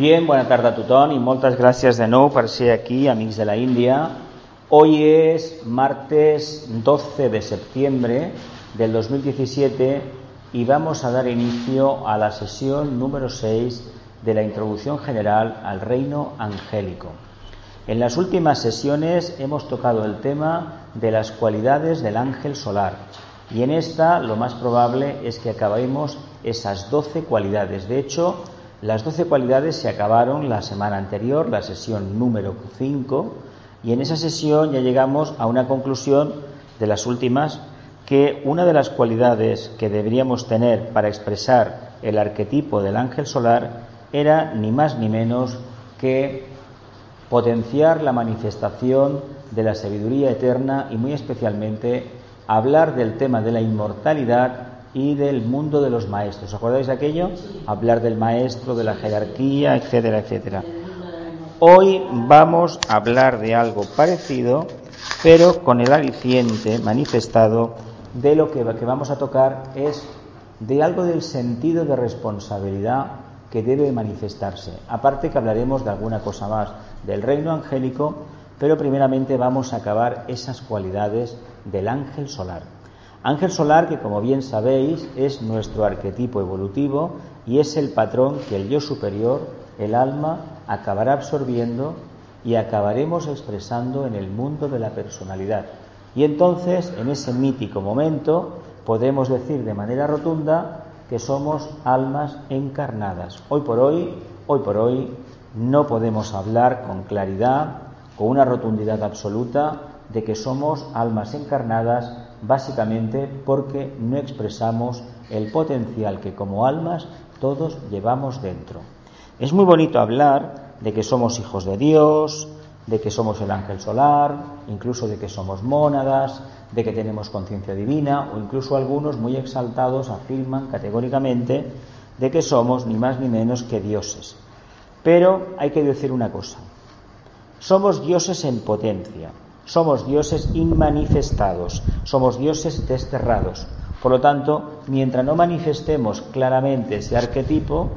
Bien, bona tarda a tothom i moltes gràcies de nou per ser aquí, amics de la Índia. Hoy es martes 12 de septiembre del 2017 y vamos a dar inicio a la sesión número 6 de la introducción general al reino angélico. En las últimas sesiones hemos tocado el tema de las cualidades del ángel solar y en esta lo más probable es que acabemos esas 12 cualidades. De hecho, las doce cualidades se acabaron la semana anterior, la sesión número 5, y en esa sesión ya llegamos a una conclusión de las últimas, que una de las cualidades que deberíamos tener para expresar el arquetipo del ángel solar era ni más ni menos que potenciar la manifestación de la sabiduría eterna y muy especialmente hablar del tema de la inmortalidad y del mundo de los maestros. ¿Acordáis de aquello? Hablar del maestro, de la jerarquía, etcétera, etcétera. Hoy vamos a hablar de algo parecido, pero con el aliciente manifestado de lo que, que vamos a tocar es de algo del sentido de responsabilidad que debe manifestarse. Aparte que hablaremos de alguna cosa más del reino angélico, pero primeramente vamos a acabar esas cualidades del ángel solar. Ángel solar que como bien sabéis es nuestro arquetipo evolutivo y es el patrón que el yo superior, el alma, acabará absorbiendo y acabaremos expresando en el mundo de la personalidad. Y entonces, en ese mítico momento, podemos decir de manera rotunda que somos almas encarnadas. Hoy por hoy, hoy por hoy, no podemos hablar con claridad, con una rotundidad absoluta, de que somos almas encarnadas básicamente porque no expresamos el potencial que como almas todos llevamos dentro. Es muy bonito hablar de que somos hijos de Dios, de que somos el ángel solar, incluso de que somos mónadas, de que tenemos conciencia divina o incluso algunos muy exaltados afirman categóricamente de que somos ni más ni menos que dioses. Pero hay que decir una cosa, somos dioses en potencia, somos dioses inmanifestados, somos dioses desterrados. Por lo tanto, mientras no manifestemos claramente ese arquetipo,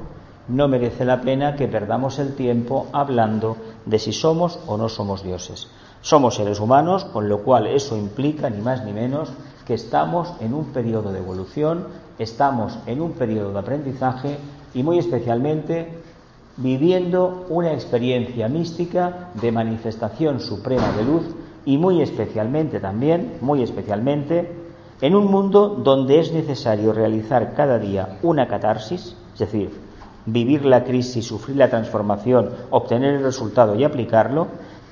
no merece la pena que perdamos el tiempo hablando de si somos o no somos dioses. Somos seres humanos, con lo cual eso implica ni más ni menos que estamos en un periodo de evolución, estamos en un periodo de aprendizaje y muy especialmente viviendo una experiencia mística de manifestación suprema de luz y muy especialmente también, muy especialmente, en un mundo donde es necesario realizar cada día una catarsis, es decir, vivir la crisis, sufrir la transformación, obtener el resultado y aplicarlo,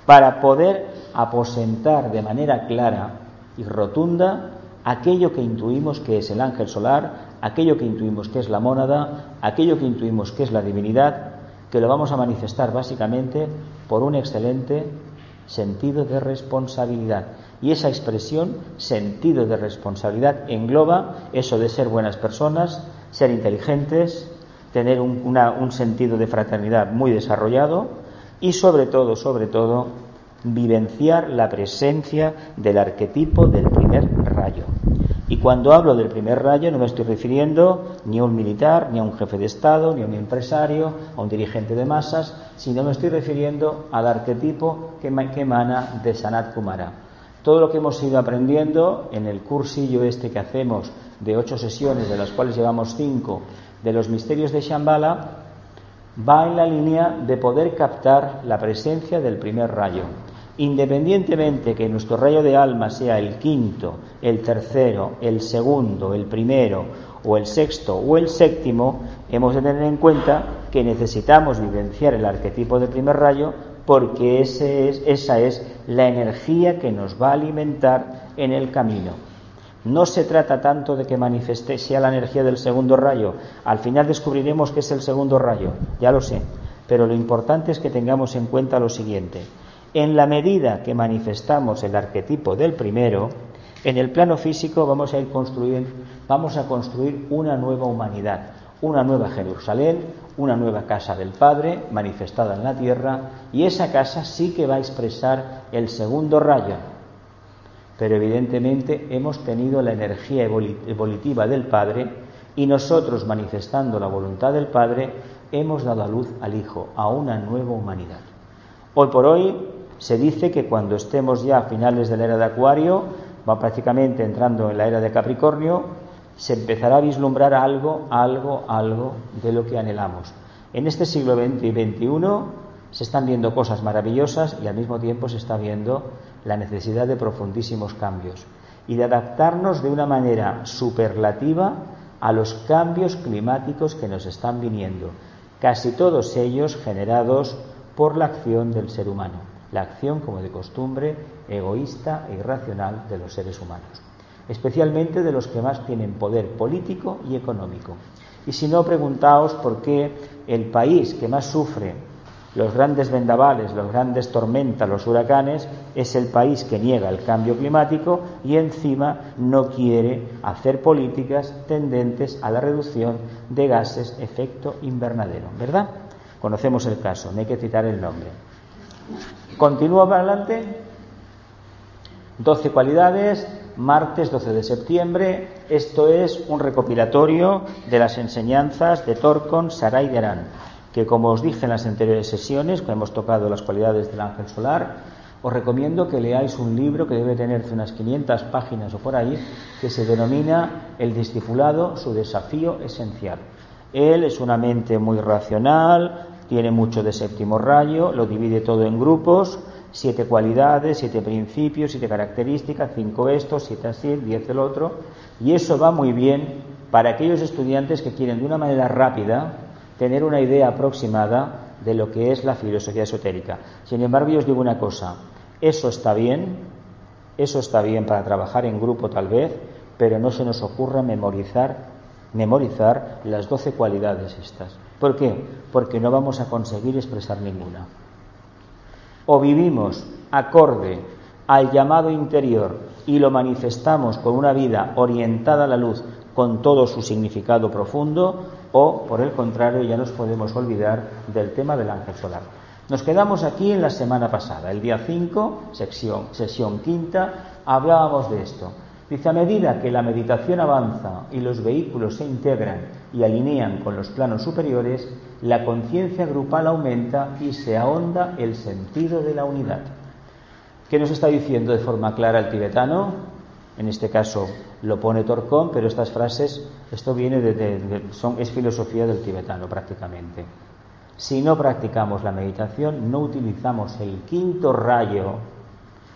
para poder aposentar de manera clara y rotunda aquello que intuimos que es el ángel solar, aquello que intuimos que es la mónada, aquello que intuimos que es la divinidad, que lo vamos a manifestar básicamente por un excelente sentido de responsabilidad. Y esa expresión, sentido de responsabilidad, engloba eso de ser buenas personas, ser inteligentes, tener un, un sentido de fraternidad muy desarrollado y sobre todo, sobre todo, vivenciar la presencia del arquetipo del primer rayo. Y cuando hablo del primer rayo no me estoy refiriendo ni a un militar, ni a un jefe de Estado, ni a un empresario, a un dirigente de masas, sino me estoy refiriendo al arquetipo que, emana de Sanat Kumara. Todo lo que hemos ido aprendiendo en el cursillo este que hacemos de ocho sesiones, de las cuales llevamos cinco, de los misterios de Shambhala, va en la línea de poder captar la presencia del primer rayo independientemente que nuestro rayo de alma sea el quinto, el tercero, el segundo, el primero o el sexto o el séptimo, hemos de tener en cuenta que necesitamos vivenciar el arquetipo del primer rayo porque ese es, esa es la energía que nos va a alimentar en el camino. No se trata tanto de que manifieste sea la energía del segundo rayo. Al final descubriremos que es el segundo rayo, ya lo sé. Pero lo importante es que tengamos en cuenta lo siguiente. En la medida que manifestamos el arquetipo del primero, en el plano físico vamos a ir construir, vamos a construir una nueva humanidad, una nueva Jerusalén, una nueva casa del Padre manifestada en la tierra, y esa casa sí que va a expresar el segundo rayo. Pero evidentemente hemos tenido la energía evolutiva del Padre Y nosotros, manifestando la voluntad del Padre, hemos dado a luz al Hijo, a una nueva humanidad. Hoy por hoy se dice que cuando estemos ya a finales de la era de Acuario, va prácticamente entrando en la era de Capricornio, se empezará a vislumbrar algo, algo, algo de lo que anhelamos. En este siglo XX y XXI se están viendo cosas maravillosas y al mismo tiempo se está viendo la necesidad de profundísimos cambios y de adaptarnos de una manera superlativa a los cambios climáticos que nos están viniendo, casi todos ellos generados por la acción del ser humano, la acción como de costumbre egoísta e irracional de los seres humanos, especialmente de los que más tienen poder político y económico. Y si no, preguntaos por qué el país que más sufre los grandes vendavales, las grandes tormentas, los huracanes, es el país que niega el cambio climático y encima no quiere hacer políticas tendentes a la reducción de gases efecto invernadero, ¿verdad? Conocemos el caso, no hay que citar el nombre. Continúo para adelante. 12 cualidades, martes 12 de septiembre. Esto es un recopilatorio de las enseñanzas de Torcon Saray de que como os dije en las anteriores sesiones, cuando hemos tocado las cualidades del ángel solar, os recomiendo que leáis un libro que debe tener unas 500 páginas o por ahí, que se denomina El discipulado, su desafío esencial. Él es una mente muy racional, tiene mucho de séptimo rayo, lo divide todo en grupos, siete cualidades, siete principios, siete características, cinco estos, siete así, diez el otro, y eso va muy bien para aquellos estudiantes que quieren de una manera rápida tener una idea aproximada de lo que es la filosofía esotérica. Sin embargo, yo os digo una cosa, eso está bien, eso está bien para trabajar en grupo tal vez, pero no se nos ocurra memorizar, memorizar las doce cualidades estas. ¿Por qué? Porque no vamos a conseguir expresar ninguna. O vivimos acorde al llamado interior y lo manifestamos con una vida orientada a la luz con todo su significado profundo, o, por el contrario, ya nos podemos olvidar del tema del ángel solar. Nos quedamos aquí en la semana pasada, el día 5, sección, sesión quinta, hablábamos de esto. Dice, a medida que la meditación avanza y los vehículos se integran y alinean con los planos superiores, la conciencia grupal aumenta y se ahonda el sentido de la unidad. ¿Qué nos está diciendo de forma clara el tibetano? En este caso lo pone Torcón, pero estas frases, esto viene de, es filosofía del tibetano prácticamente. Si no practicamos la meditación, no utilizamos el quinto rayo,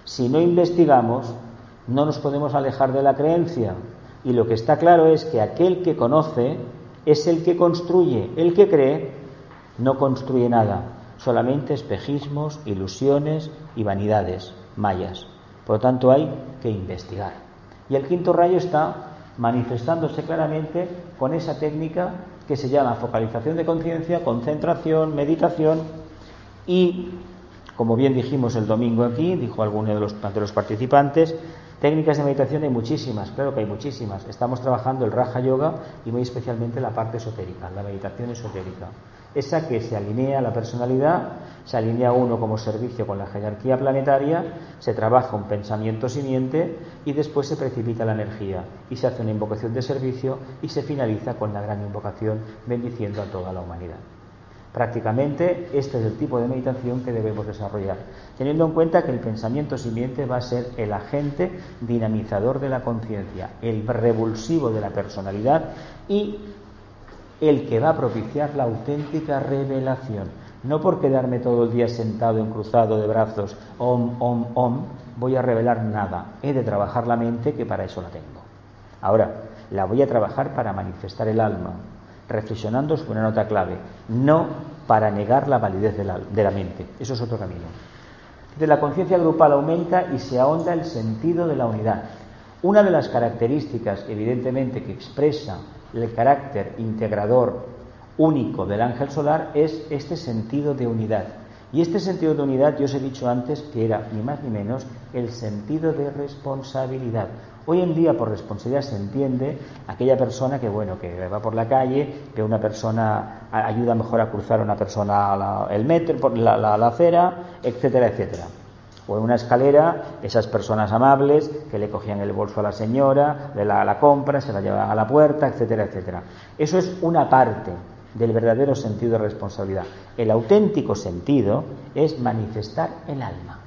si no investigamos, no nos podemos alejar de la creencia. Y lo que está claro es que aquel que conoce es el que construye, el que cree no construye nada, solamente espejismos, ilusiones y vanidades mayas. Por lo tanto, hay que investigar. Y el quinto rayo está manifestándose claramente con esa técnica que se llama focalización de conciencia, concentración, meditación y, como bien dijimos el domingo aquí, dijo alguno de los, de los participantes, técnicas de meditación hay muchísimas, claro que hay muchísimas. Estamos trabajando el Raja Yoga y muy especialmente la parte esotérica, la meditación esotérica esa que se alinea a la personalidad, se alinea uno como servicio con la jerarquía planetaria, se trabaja un pensamiento simiente y después se precipita la energía y se hace una invocación de servicio y se finaliza con la gran invocación bendiciendo a toda la humanidad. Prácticamente este es el tipo de meditación que debemos desarrollar, teniendo en cuenta que el pensamiento simiente va a ser el agente dinamizador de la conciencia, el revulsivo de la personalidad y el que va a propiciar la auténtica revelación. No por quedarme todo el día sentado en cruzado de brazos, om, om, om, voy a revelar nada. He de trabajar la mente, que para eso la tengo. Ahora, la voy a trabajar para manifestar el alma, reflexionando sobre una nota clave, no para negar la validez de la, de la mente. Eso es otro camino. De la conciencia grupal aumenta y se ahonda el sentido de la unidad. Una de las características, evidentemente, que expresa el carácter integrador único del ángel solar es este sentido de unidad. Y este sentido de unidad, yo os he dicho antes que era ni más ni menos el sentido de responsabilidad. Hoy en día por responsabilidad se entiende aquella persona que bueno que va por la calle, que una persona ayuda mejor a cruzar a una persona el metro, por la, la acera, etcétera, etcétera. O en una escalera, esas personas amables que le cogían el bolso a la señora, le la, la compra, se la llevaban a la puerta, etcétera, etcétera. Eso es una parte del verdadero sentido de responsabilidad. El auténtico sentido es manifestar el alma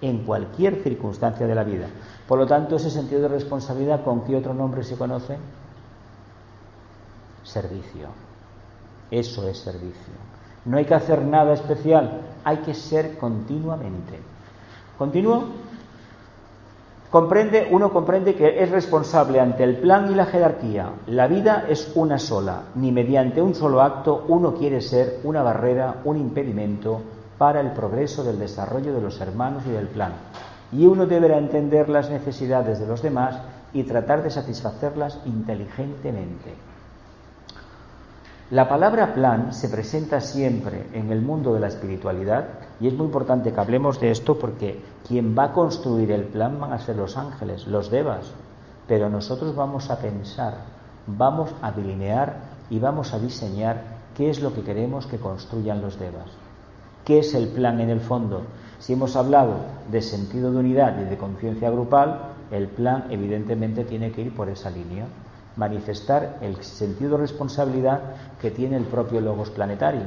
en cualquier circunstancia de la vida. Por lo tanto, ese sentido de responsabilidad, ¿con qué otro nombre se conoce? Servicio. Eso es servicio. No hay que hacer nada especial, hay que ser continuamente. ¿Continúo? Comprende, uno comprende que es responsable ante el plan y la jerarquía. La vida es una sola, ni mediante un solo acto uno quiere ser una barrera, un impedimento para el progreso del desarrollo de los hermanos y del plan. Y uno deberá entender las necesidades de los demás y tratar de satisfacerlas inteligentemente. La palabra plan se presenta siempre en el mundo de la espiritualidad y es muy importante que hablemos de esto porque quien va a construir el plan van a ser los ángeles, los devas, pero nosotros vamos a pensar, vamos a delinear y vamos a diseñar qué es lo que queremos que construyan los devas. ¿Qué es el plan en el fondo? Si hemos hablado de sentido de unidad y de conciencia grupal, el plan evidentemente tiene que ir por esa línea manifestar el sentido de responsabilidad que tiene el propio logos planetario.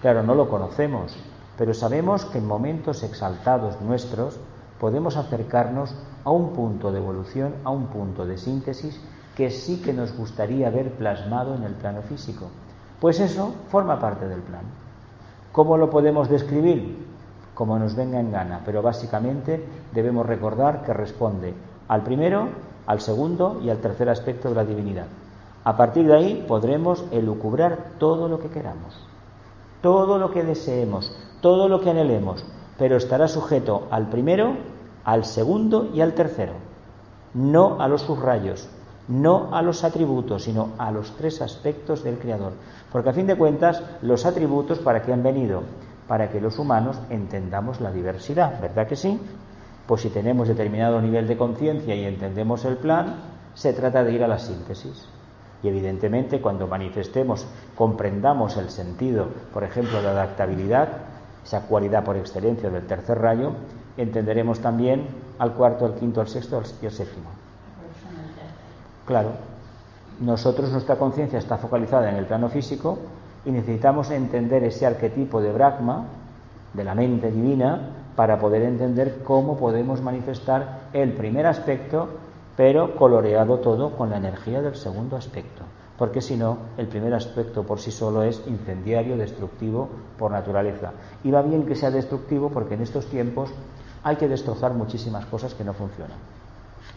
Claro, no lo conocemos, pero sabemos que en momentos exaltados nuestros podemos acercarnos a un punto de evolución, a un punto de síntesis que sí que nos gustaría ver plasmado en el plano físico. Pues eso forma parte del plan. ¿Cómo lo podemos describir? Como nos venga en gana, pero básicamente debemos recordar que responde al primero al segundo y al tercer aspecto de la divinidad. A partir de ahí podremos elucubrar todo lo que queramos, todo lo que deseemos, todo lo que anhelemos, pero estará sujeto al primero, al segundo y al tercero, no a los subrayos, no a los atributos, sino a los tres aspectos del Creador. Porque a fin de cuentas, los atributos, ¿para qué han venido? Para que los humanos entendamos la diversidad, ¿verdad que sí? Pues si tenemos determinado nivel de conciencia y entendemos el plan, se trata de ir a la síntesis. Y evidentemente cuando manifestemos, comprendamos el sentido, por ejemplo, de adaptabilidad, esa cualidad por excelencia del tercer rayo, entenderemos también al cuarto, al quinto, al sexto y al séptimo. Claro, nosotros nuestra conciencia está focalizada en el plano físico y necesitamos entender ese arquetipo de Brahma, de la mente divina, para poder entender cómo podemos manifestar el primer aspecto, pero coloreado todo con la energía del segundo aspecto. Porque si no, el primer aspecto por sí solo es incendiario, destructivo por naturaleza. Y va bien que sea destructivo porque en estos tiempos hay que destrozar muchísimas cosas que no funcionan.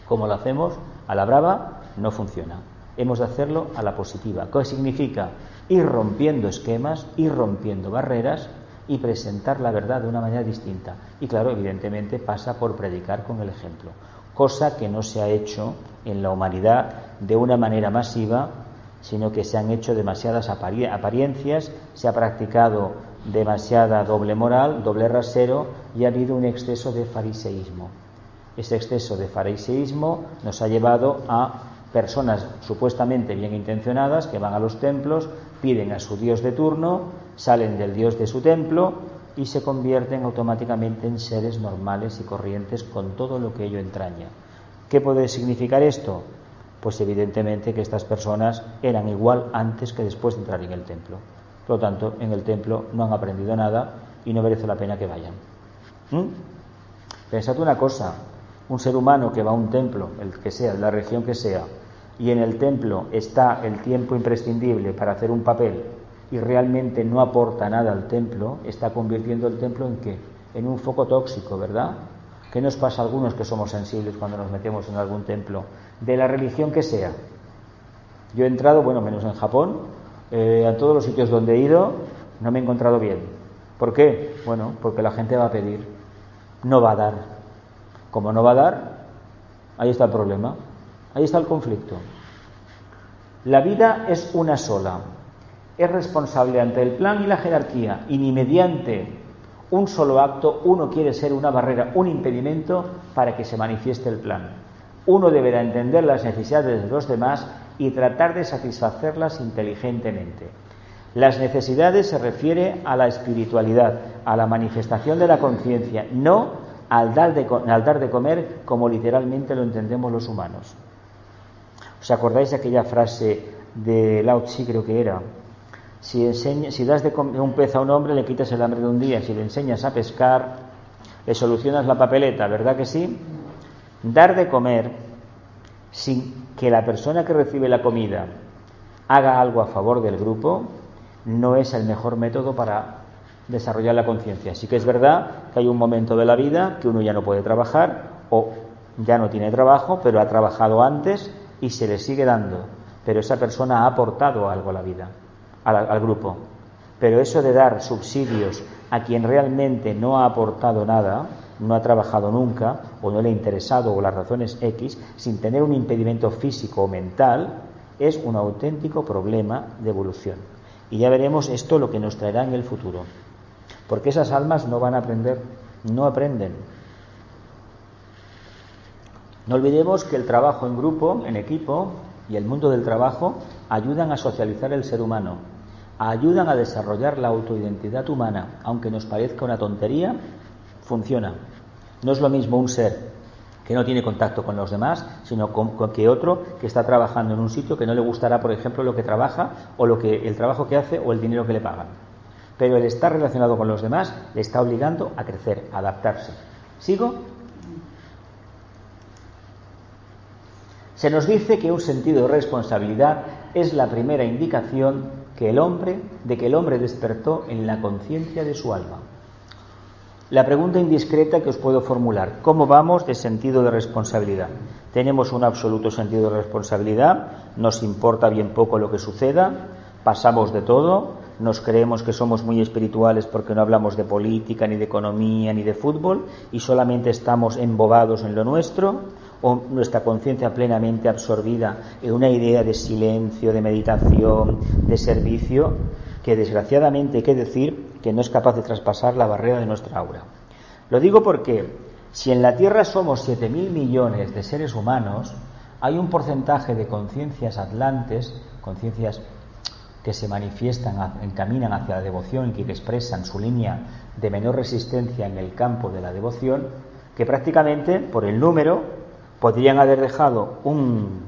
Como lo hacemos a la brava, no funciona. Hemos de hacerlo a la positiva. ¿Qué significa? Ir rompiendo esquemas, ir rompiendo barreras y presentar la verdad de una manera distinta. Y claro, evidentemente pasa por predicar con el ejemplo, cosa que no se ha hecho en la humanidad de una manera masiva, sino que se han hecho demasiadas apariencias, se ha practicado demasiada doble moral, doble rasero y ha habido un exceso de fariseísmo. Ese exceso de fariseísmo nos ha llevado a personas supuestamente bien intencionadas que van a los templos, piden a su Dios de turno, salen del Dios de su templo y se convierten automáticamente en seres normales y corrientes con todo lo que ello entraña. ¿Qué puede significar esto? Pues evidentemente que estas personas eran igual antes que después de entrar en el templo. Por lo tanto, en el templo no han aprendido nada y no merece la pena que vayan. ¿Mm? Pensad una cosa, un ser humano que va a un templo, el que sea, de la región que sea, y en el templo está el tiempo imprescindible para hacer un papel y realmente no aporta nada al templo, está convirtiendo el templo en qué? En un foco tóxico, ¿verdad? ¿Qué nos pasa a algunos que somos sensibles cuando nos metemos en algún templo? De la religión que sea. Yo he entrado, bueno, menos en Japón, eh, a todos los sitios donde he ido, no me he encontrado bien. ¿Por qué? Bueno, porque la gente va a pedir, no va a dar. Como no va a dar, ahí está el problema, ahí está el conflicto. La vida es una sola es responsable ante el plan y la jerarquía y ni mediante un solo acto uno quiere ser una barrera, un impedimento para que se manifieste el plan. Uno deberá entender las necesidades de los demás y tratar de satisfacerlas inteligentemente. Las necesidades se refiere a la espiritualidad, a la manifestación de la conciencia, no al dar, de, al dar de comer como literalmente lo entendemos los humanos. ¿Os acordáis de aquella frase de Lao Tzu, creo que era? Si, si das de un pez a un hombre, le quitas el hambre de un día. Si le enseñas a pescar, le solucionas la papeleta, ¿verdad que sí? Dar de comer sin que la persona que recibe la comida haga algo a favor del grupo no es el mejor método para desarrollar la conciencia. Sí que es verdad que hay un momento de la vida que uno ya no puede trabajar o ya no tiene trabajo, pero ha trabajado antes y se le sigue dando. Pero esa persona ha aportado algo a la vida al, grupo. Pero eso de dar subsidios a quien realmente no ha aportado nada, no ha trabajado nunca, o no le ha interesado, o las razones X, sin tener un impedimento físico o mental, es un auténtico problema de evolución. Y ya veremos esto lo que nos traerá en el futuro. Porque esas almas no van a aprender, no aprenden. No olvidemos que el trabajo en grupo, en equipo, y el mundo del trabajo ayudan a socializar el ser humano, ayudan a desarrollar la autoidentidad humana, aunque nos parezca una tontería, funciona. No es lo mismo un ser que no tiene contacto con los demás, sino con, que otro que está trabajando en un sitio que no le gustará, por ejemplo, lo que trabaja o lo que el trabajo que hace o el dinero que le pagan. Pero el estar relacionado con los demás le está obligando a crecer, a adaptarse. ¿Sigo? Se nos dice que un sentido de responsabilidad es la primera indicación que el hombre, de que el hombre despertó en la conciencia de su alma. La pregunta indiscreta que os puedo formular, ¿cómo vamos de sentido de responsabilidad? ¿Tenemos un absoluto sentido de responsabilidad? ¿Nos importa bien poco lo que suceda? ¿Pasamos de todo? ¿Nos creemos que somos muy espirituales porque no hablamos de política, ni de economía, ni de fútbol y solamente estamos embobados en lo nuestro? o nuestra conciencia plenamente absorbida en una idea de silencio, de meditación, de servicio, que desgraciadamente hay que decir que no es capaz de traspasar la barrera de nuestra aura. Lo digo porque si en la Tierra somos 7.000 millones de seres humanos, hay un porcentaje de conciencias atlantes, conciencias que se manifiestan, encaminan hacia la devoción y que expresan su línea de menor resistencia en el campo de la devoción, que prácticamente por el número podrían haber dejado un,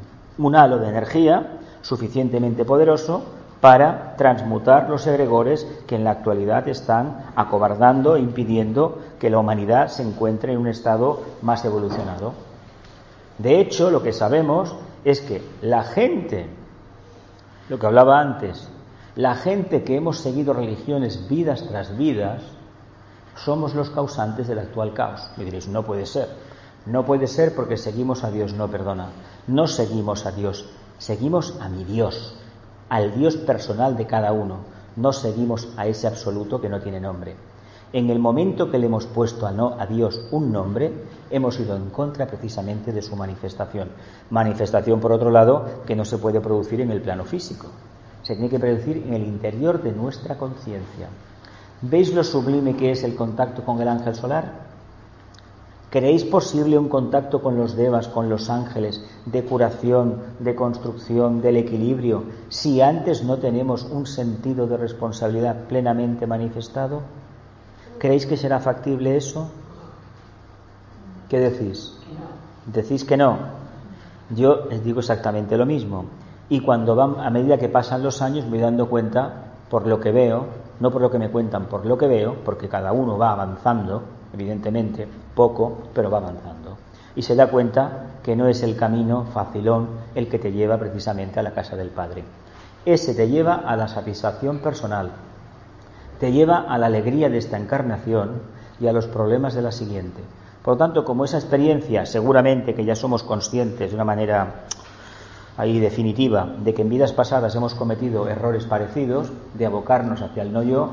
halo de energía suficientemente poderoso para transmutar los egregores que en la actualidad están acobardando e impidiendo que la humanidad se encuentre en un estado más evolucionado. De hecho, lo que sabemos es que la gente, lo que hablaba antes, la gente que hemos seguido religiones vidas tras vidas, somos los causantes del actual caos. Me diréis, no puede ser. No puede ser porque seguimos a Dios, no perdona. No seguimos a Dios, seguimos a mi Dios, al Dios personal de cada uno. No seguimos a ese absoluto que no tiene nombre. En el momento que le hemos puesto a, no, a Dios un nombre, hemos ido en contra precisamente de su manifestación. Manifestación, por otro lado, que no se puede producir en el plano físico. Se tiene que producir en el interior de nuestra conciencia. ¿Veis lo sublime que es el contacto con el ángel solar? ¿Creéis posible un contacto con los devas, con los ángeles, de curación, de construcción, del equilibrio, si antes no tenemos un sentido de responsabilidad plenamente manifestado? ¿Creéis que será factible eso? ¿Qué decís? ¿Decís que no? Yo les digo exactamente lo mismo. Y cuando van, a medida que pasan los años, me voy dando cuenta, por lo que veo, no por lo que me cuentan, por lo que veo, porque cada uno va avanzando, evidentemente, poco, pero va avanzando. Y se da cuenta que no es el camino facilón el que te lleva precisamente a la casa del Padre. Ese te lleva a la satisfacción personal, te lleva a la alegría de esta encarnación y a los problemas de la siguiente. Por lo tanto, como esa experiencia, seguramente que ya somos conscientes de una manera ahí definitiva de que en vidas pasadas hemos cometido errores parecidos, de abocarnos hacia el no yo,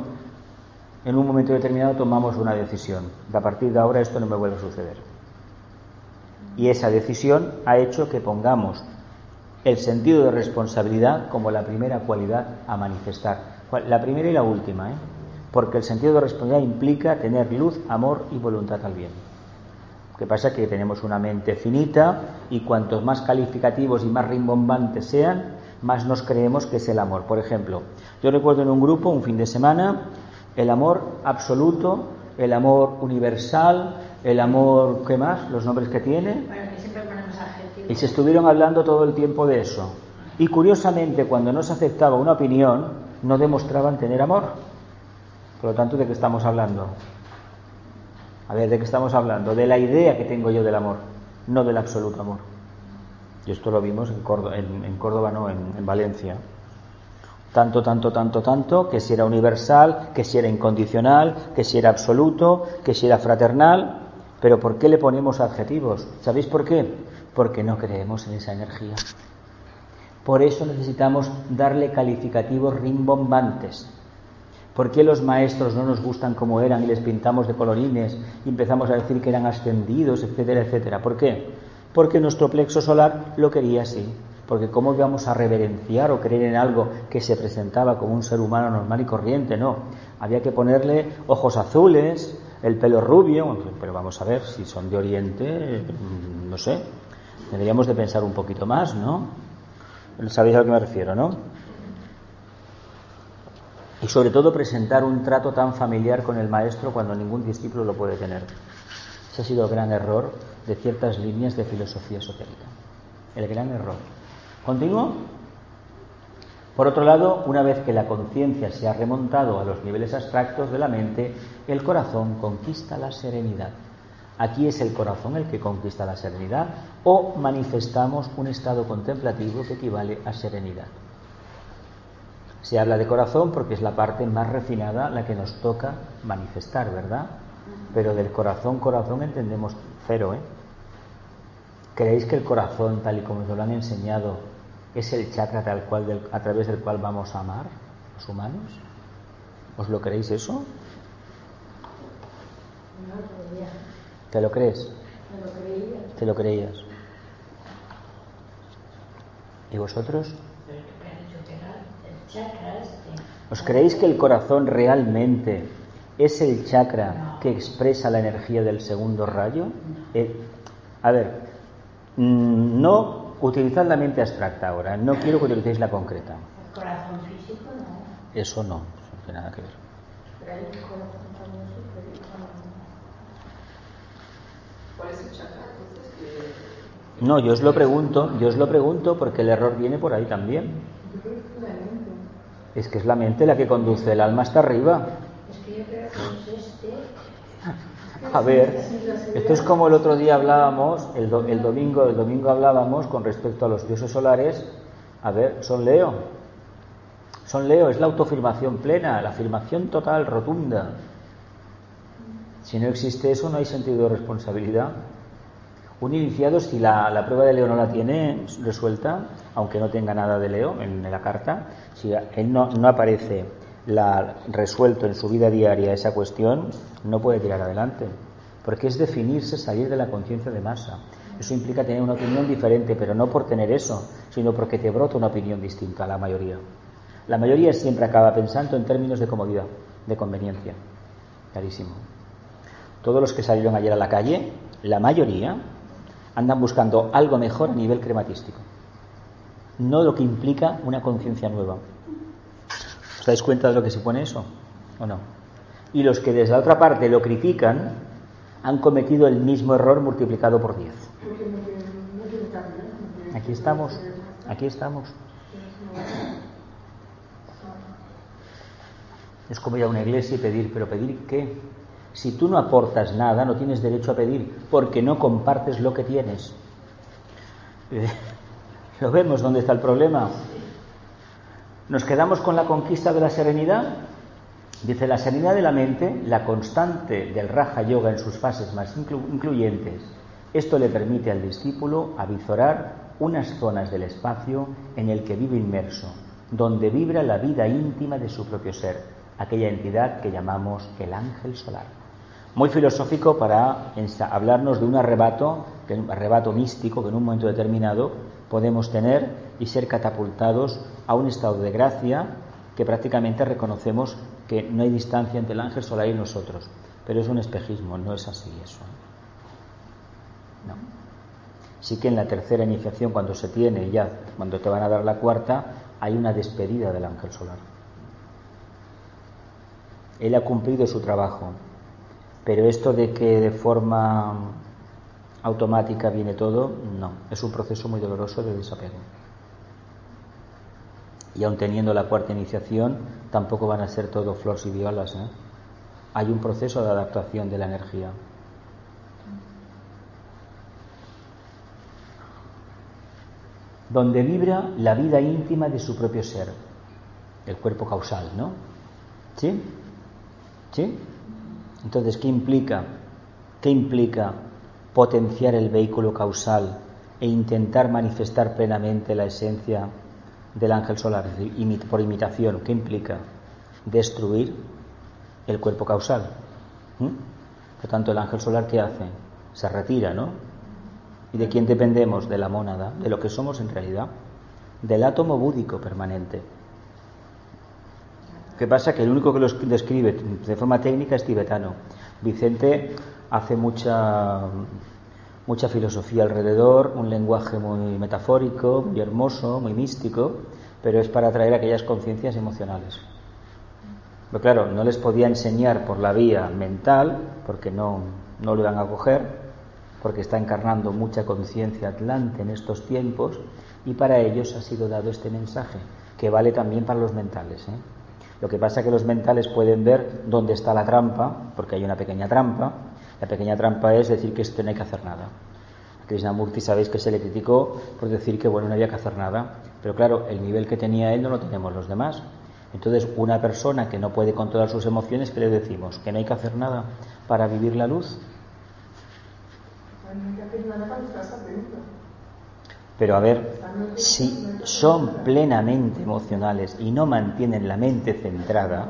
en un momento determinado tomamos una decisión. a partir de ahora esto no me vuelve a suceder. Y esa decisión ha hecho que pongamos el sentido de responsabilidad como la primera cualidad a manifestar. La primera y la última, ¿eh? Porque el sentido de responsabilidad implica tener luz, amor y voluntad al bien. Lo que pasa es que tenemos una mente finita y cuantos más calificativos y más rimbombantes sean, más nos creemos que es el amor. Por ejemplo, yo recuerdo en un grupo, un fin de semana, el amor absoluto, el amor universal, El amor, ¿qué más? Los nombres que tiene. Bueno, que siempre ponemos adjetivos. Y se estuvieron hablando todo el tiempo de eso. Y curiosamente, cuando no se aceptaba una opinión, no demostraban tener amor. Por lo tanto, ¿de qué estamos hablando? A ver, ¿de qué estamos hablando? De la idea que tengo yo del amor, no del absoluto amor. Y esto lo vimos en Córdoba, no, en, en Valencia. Tanto, tanto, tanto, tanto, que si era universal, que si era incondicional, que si era absoluto, que si era fraternal. Pero ¿por qué le ponemos adjetivos? ¿Sabéis por qué? Porque no creemos en esa energía. Por eso necesitamos darle calificativos rimbombantes. ¿Por qué los maestros no nos gustan como eran y les pintamos de colorines y empezamos a decir que eran ascendidos, etcétera, etcétera? ¿Por qué? Porque nuestro plexo solar lo quería así. Porque ¿cómo íbamos a reverenciar o creer en algo que se presentaba como un ser humano normal y corriente? No. Había que ponerle ojos azules, el pelo rubio, pero vamos a ver, si son de Oriente, no sé, deberíamos de pensar un poquito más, ¿no? Sabéis a lo que me refiero, ¿no? Y sobre todo presentar un trato tan familiar con el maestro cuando ningún discípulo lo puede tener. Ese ha sido el gran error de ciertas líneas de filosofía esotérica. El gran error. ¿Continúo? Por otro lado, una vez que la conciencia se ha remontado a los niveles abstractos de la mente, el corazón conquista la serenidad. Aquí es el corazón el que conquista la serenidad o manifestamos un estado contemplativo que equivale a serenidad. Se habla de corazón porque es la parte más refinada la que nos toca manifestar, ¿verdad? Pero del corazón, corazón entendemos cero, ¿eh? ¿Creéis que el corazón, tal y como nos lo han enseñado, es el chakra tal cual a través del cual vamos a amar los humanos? ¿Os lo creéis eso? ¿Te lo crees? ¿Te lo creías? ¿Y vosotros? ¿Os creéis que el corazón realmente es el chakra que expresa la energía del segundo rayo? Eh, a ver, mm, no utilizad la mente abstracta ahora, no quiero que utilicéis la concreta. ¿El corazón físico no? Eso no, eso no tiene nada que ver. Pero corazón también. ¿Cuál es el chakra? Entonces, que... No, yo os lo pregunto, yo os lo pregunto porque el error viene por ahí también. Yo creo que es la mente. Es que es la mente la que conduce, el alma está arriba. Es que yo creo que es este. A ver, esto es como el otro día hablábamos, el domingo, el domingo hablábamos con respecto a los dioses solares. A ver, son Leo. Son Leo, es la autoafirmación plena, la afirmación total, rotunda. Si no existe eso, no hay sentido de responsabilidad. Un iniciado, si la, prueba de Leo no la tiene resuelta, aunque no tenga nada de Leo en la carta, si él no, aparece resuelto en su vida diaria esa cuestión, no puede tirar adelante. Porque es definirse, salir de la conciencia de masa. Eso implica tener una opinión diferente, pero no por tener eso, sino porque te brota una opinión distinta a la mayoría. La mayoría siempre acaba pensando en términos de comodidad, de conveniencia. Clarísimo. Todos los que salieron ayer a la calle, la mayoría, andan buscando algo mejor a nivel crematístico. No lo que implica una conciencia nueva. ¿Os dais cuenta de lo que supone eso? ¿O no? Y los que desde la otra parte lo critican han cometido el mismo error multiplicado por 10. Porque no tiene, no tiene cambio. no tiene- Aquí estamos, aquí estamos. Es como ir a una iglesia y pedir, pero pedir qué? Si tú no aportas nada, no tienes derecho a pedir, porque no compartes lo que tienes. Eh, ¿Lo vemos dónde está el problema? ¿Nos quedamos con la conquista de la serenidad? Dice, la serenidad de la mente, la constante del Raja Yoga en sus fases más inclu- incluyentes, esto le permite al discípulo avizorar unas zonas del espacio en el que vive inmerso, donde vibra la vida íntima de su propio ser, aquella entidad que llamamos el ángel solar. Muy filosófico para hablarnos de un arrebato, arrebato místico que en un momento determinado podemos tener y ser catapultados a un estado de gracia que prácticamente reconocemos que no hay distancia entre el ángel solar y nosotros. Pero es un espejismo, no es así eso. No. Sí que en la tercera iniciación, cuando se tiene ya, cuando te van a dar la cuarta, hay una despedida del ángel solar. Él ha cumplido su trabajo, Pero esto de que de forma automática viene todo, no. Es un proceso muy doloroso de desapego. Y aun teniendo la cuarta iniciación, tampoco van a ser todo flores y violas. ¿eh? Hay un proceso de adaptación de la energía. Donde vibra la vida íntima de su propio ser, el cuerpo causal, ¿no? ¿Sí? ¿Sí? Entonces, ¿qué implica? ¿Qué implica potenciar el vehículo causal e intentar manifestar plenamente la esencia del ángel solar por imitación? ¿Qué implica? Destruir el cuerpo causal. Por tanto, el ángel solar, ¿qué hace? Se retira, ¿no? ¿Y de quién dependemos? De la mónada, de lo que somos en realidad, del átomo búdico permanente. ¿Qué pasa? Que el único que lo describe de forma técnica es tibetano. Vicente hace mucha, mucha filosofía alrededor, un lenguaje muy metafórico, muy hermoso, muy místico, pero es para atraer aquellas conciencias emocionales. Pero claro, no les podía enseñar por la vía mental, porque no, no lo iban a coger, porque está encarnando mucha conciencia atlante en estos tiempos, y para ellos ha sido dado este mensaje, que vale también para los mentales. ¿eh? Lo que pasa es que los mentales pueden ver dónde está la trampa, porque hay una pequeña trampa. La pequeña trampa es decir que esto no hay que hacer nada. A Krishnamurti sabéis que se le criticó por decir que bueno, no había que hacer nada. Pero claro, el nivel que tenía él no lo tenemos los demás. Entonces, una persona que no puede controlar sus emociones, ¿qué le decimos? ¿Que no hay que hacer nada para vivir la luz? Pero a ver, si son plenamente emocionales y no mantienen la mente centrada,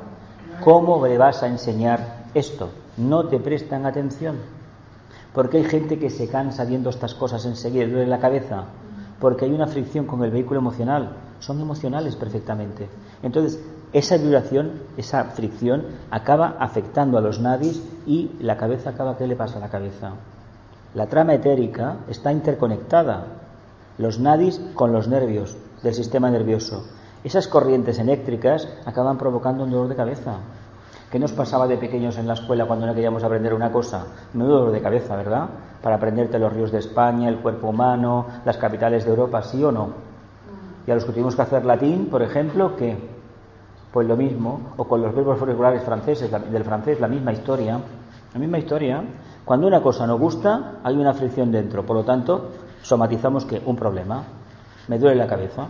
¿cómo le vas a enseñar esto? No te prestan atención. Porque hay gente que se cansa viendo estas cosas enseguida, duele la cabeza, porque hay una fricción con el vehículo emocional. Son emocionales perfectamente. Entonces, esa vibración, esa fricción, acaba afectando a los nadis y la cabeza acaba, ¿qué le pasa a la cabeza? La trama etérica está interconectada los nadis con los nervios del sistema nervioso. Esas corrientes eléctricas acaban provocando un dolor de cabeza. ¿Qué nos pasaba de pequeños en la escuela cuando no queríamos aprender una cosa? Un dolor de cabeza, ¿verdad? Para aprenderte los ríos de España, el cuerpo humano, las capitales de Europa, ¿sí o no? Y a los que tuvimos que hacer latín, por ejemplo, ¿qué? Pues lo mismo, o con los verbos regulares franceses, del francés, la misma historia. La misma historia. Cuando una cosa no gusta, hay una fricción dentro. Por lo tanto, somatizamos que un problema. Me duele la cabeza.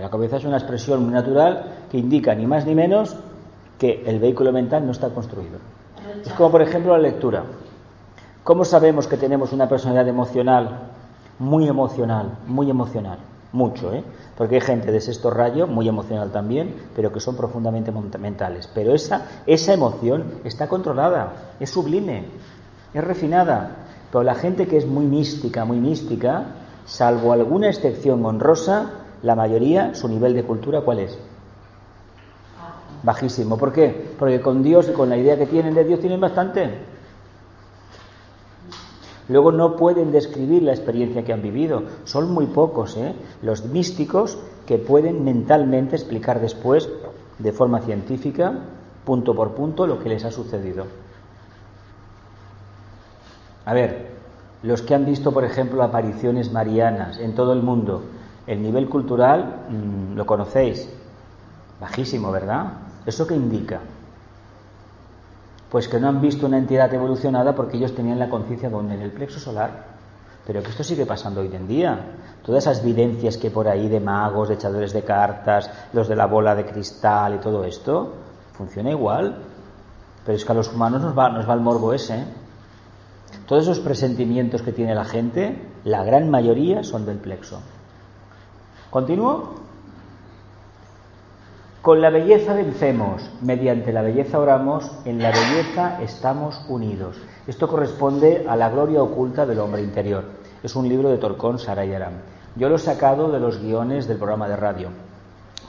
La cabeza es una expresión muy natural que indica ni más ni menos que el vehículo mental no está construido. Es como, por ejemplo, la lectura. ¿Cómo sabemos que tenemos una personalidad emocional, muy emocional, muy emocional? Mucho, ¿eh? Porque hay gente de sexto rayo, muy emocional también, pero que son profundamente mentales. Pero esa, esa emoción está controlada, es sublime, es refinada. Pero la gente que es muy mística, muy mística, salvo alguna excepción honrosa, la mayoría, su nivel de cultura, ¿cuál es? Bajísimo. ¿Por qué? Porque con Dios y con la idea que tienen de Dios tienen bastante. Luego no pueden describir la experiencia que han vivido. Son muy pocos ¿eh? los místicos que pueden mentalmente explicar después, de forma científica, punto por punto, lo que les ha sucedido. A ver, los que han visto, por ejemplo, apariciones marianas en todo el mundo, el nivel cultural mm, lo conocéis, bajísimo, ¿verdad? ¿Eso qué indica? Pues que no han visto una entidad evolucionada porque ellos tenían la conciencia donde en el plexo solar. Pero que esto sigue pasando hoy en día. Todas esas vivencias que por ahí de magos, de echadores de cartas, los de la bola de cristal y todo esto, funciona igual. Pero es que a los humanos nos va, nos va el morbo ese. Todos esos presentimientos que tiene la gente, la gran mayoría son del plexo. ¿Continúo? Con la belleza vencemos, mediante la belleza oramos, en la belleza estamos unidos. Esto corresponde a la gloria oculta del hombre interior. Es un libro de Torcón Sarayaram. Yo lo he sacado de los guiones del programa de radio,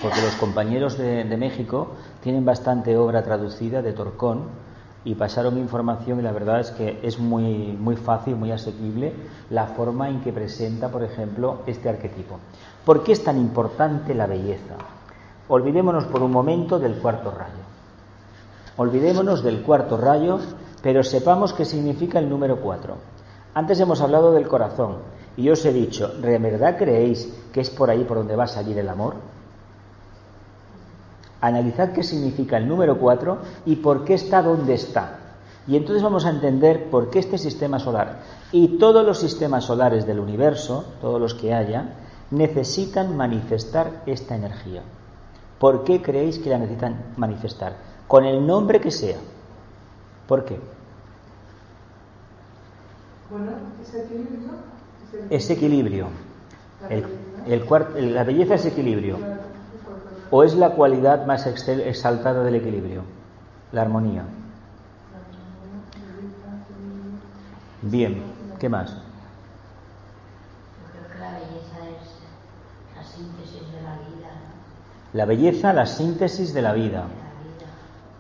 porque los compañeros de, de México tienen bastante obra traducida de Torcón y pasaron información y la verdad es que es muy, muy fácil, muy asequible la forma en que presenta, por ejemplo, este arquetipo. ¿Por qué es tan importante la belleza? Olvidémonos por un momento del cuarto rayo. Olvidémonos del cuarto rayo pero sepamos qué significa el número 4. Antes hemos hablado del corazón y yo os he dicho, ¿de verdad creéis que es por ahí por donde va a salir el amor? Analizad qué significa el número 4 y por qué está donde está. Y entonces vamos a entender por qué este sistema solar y todos los sistemas solares del universo, todos los que haya, necesitan manifestar esta energía. ¿Por qué creéis que la necesitan manifestar? Con el nombre que sea. ¿Por qué? Bueno, ese equilibrio. Es equilibrio. El, la belleza es equilibrio. ¿O es la cualidad más exaltada del equilibrio? La armonía. Bien, ¿qué más? Yo creo que la belleza es la síntesis de la vida. La belleza, la síntesis de la vida.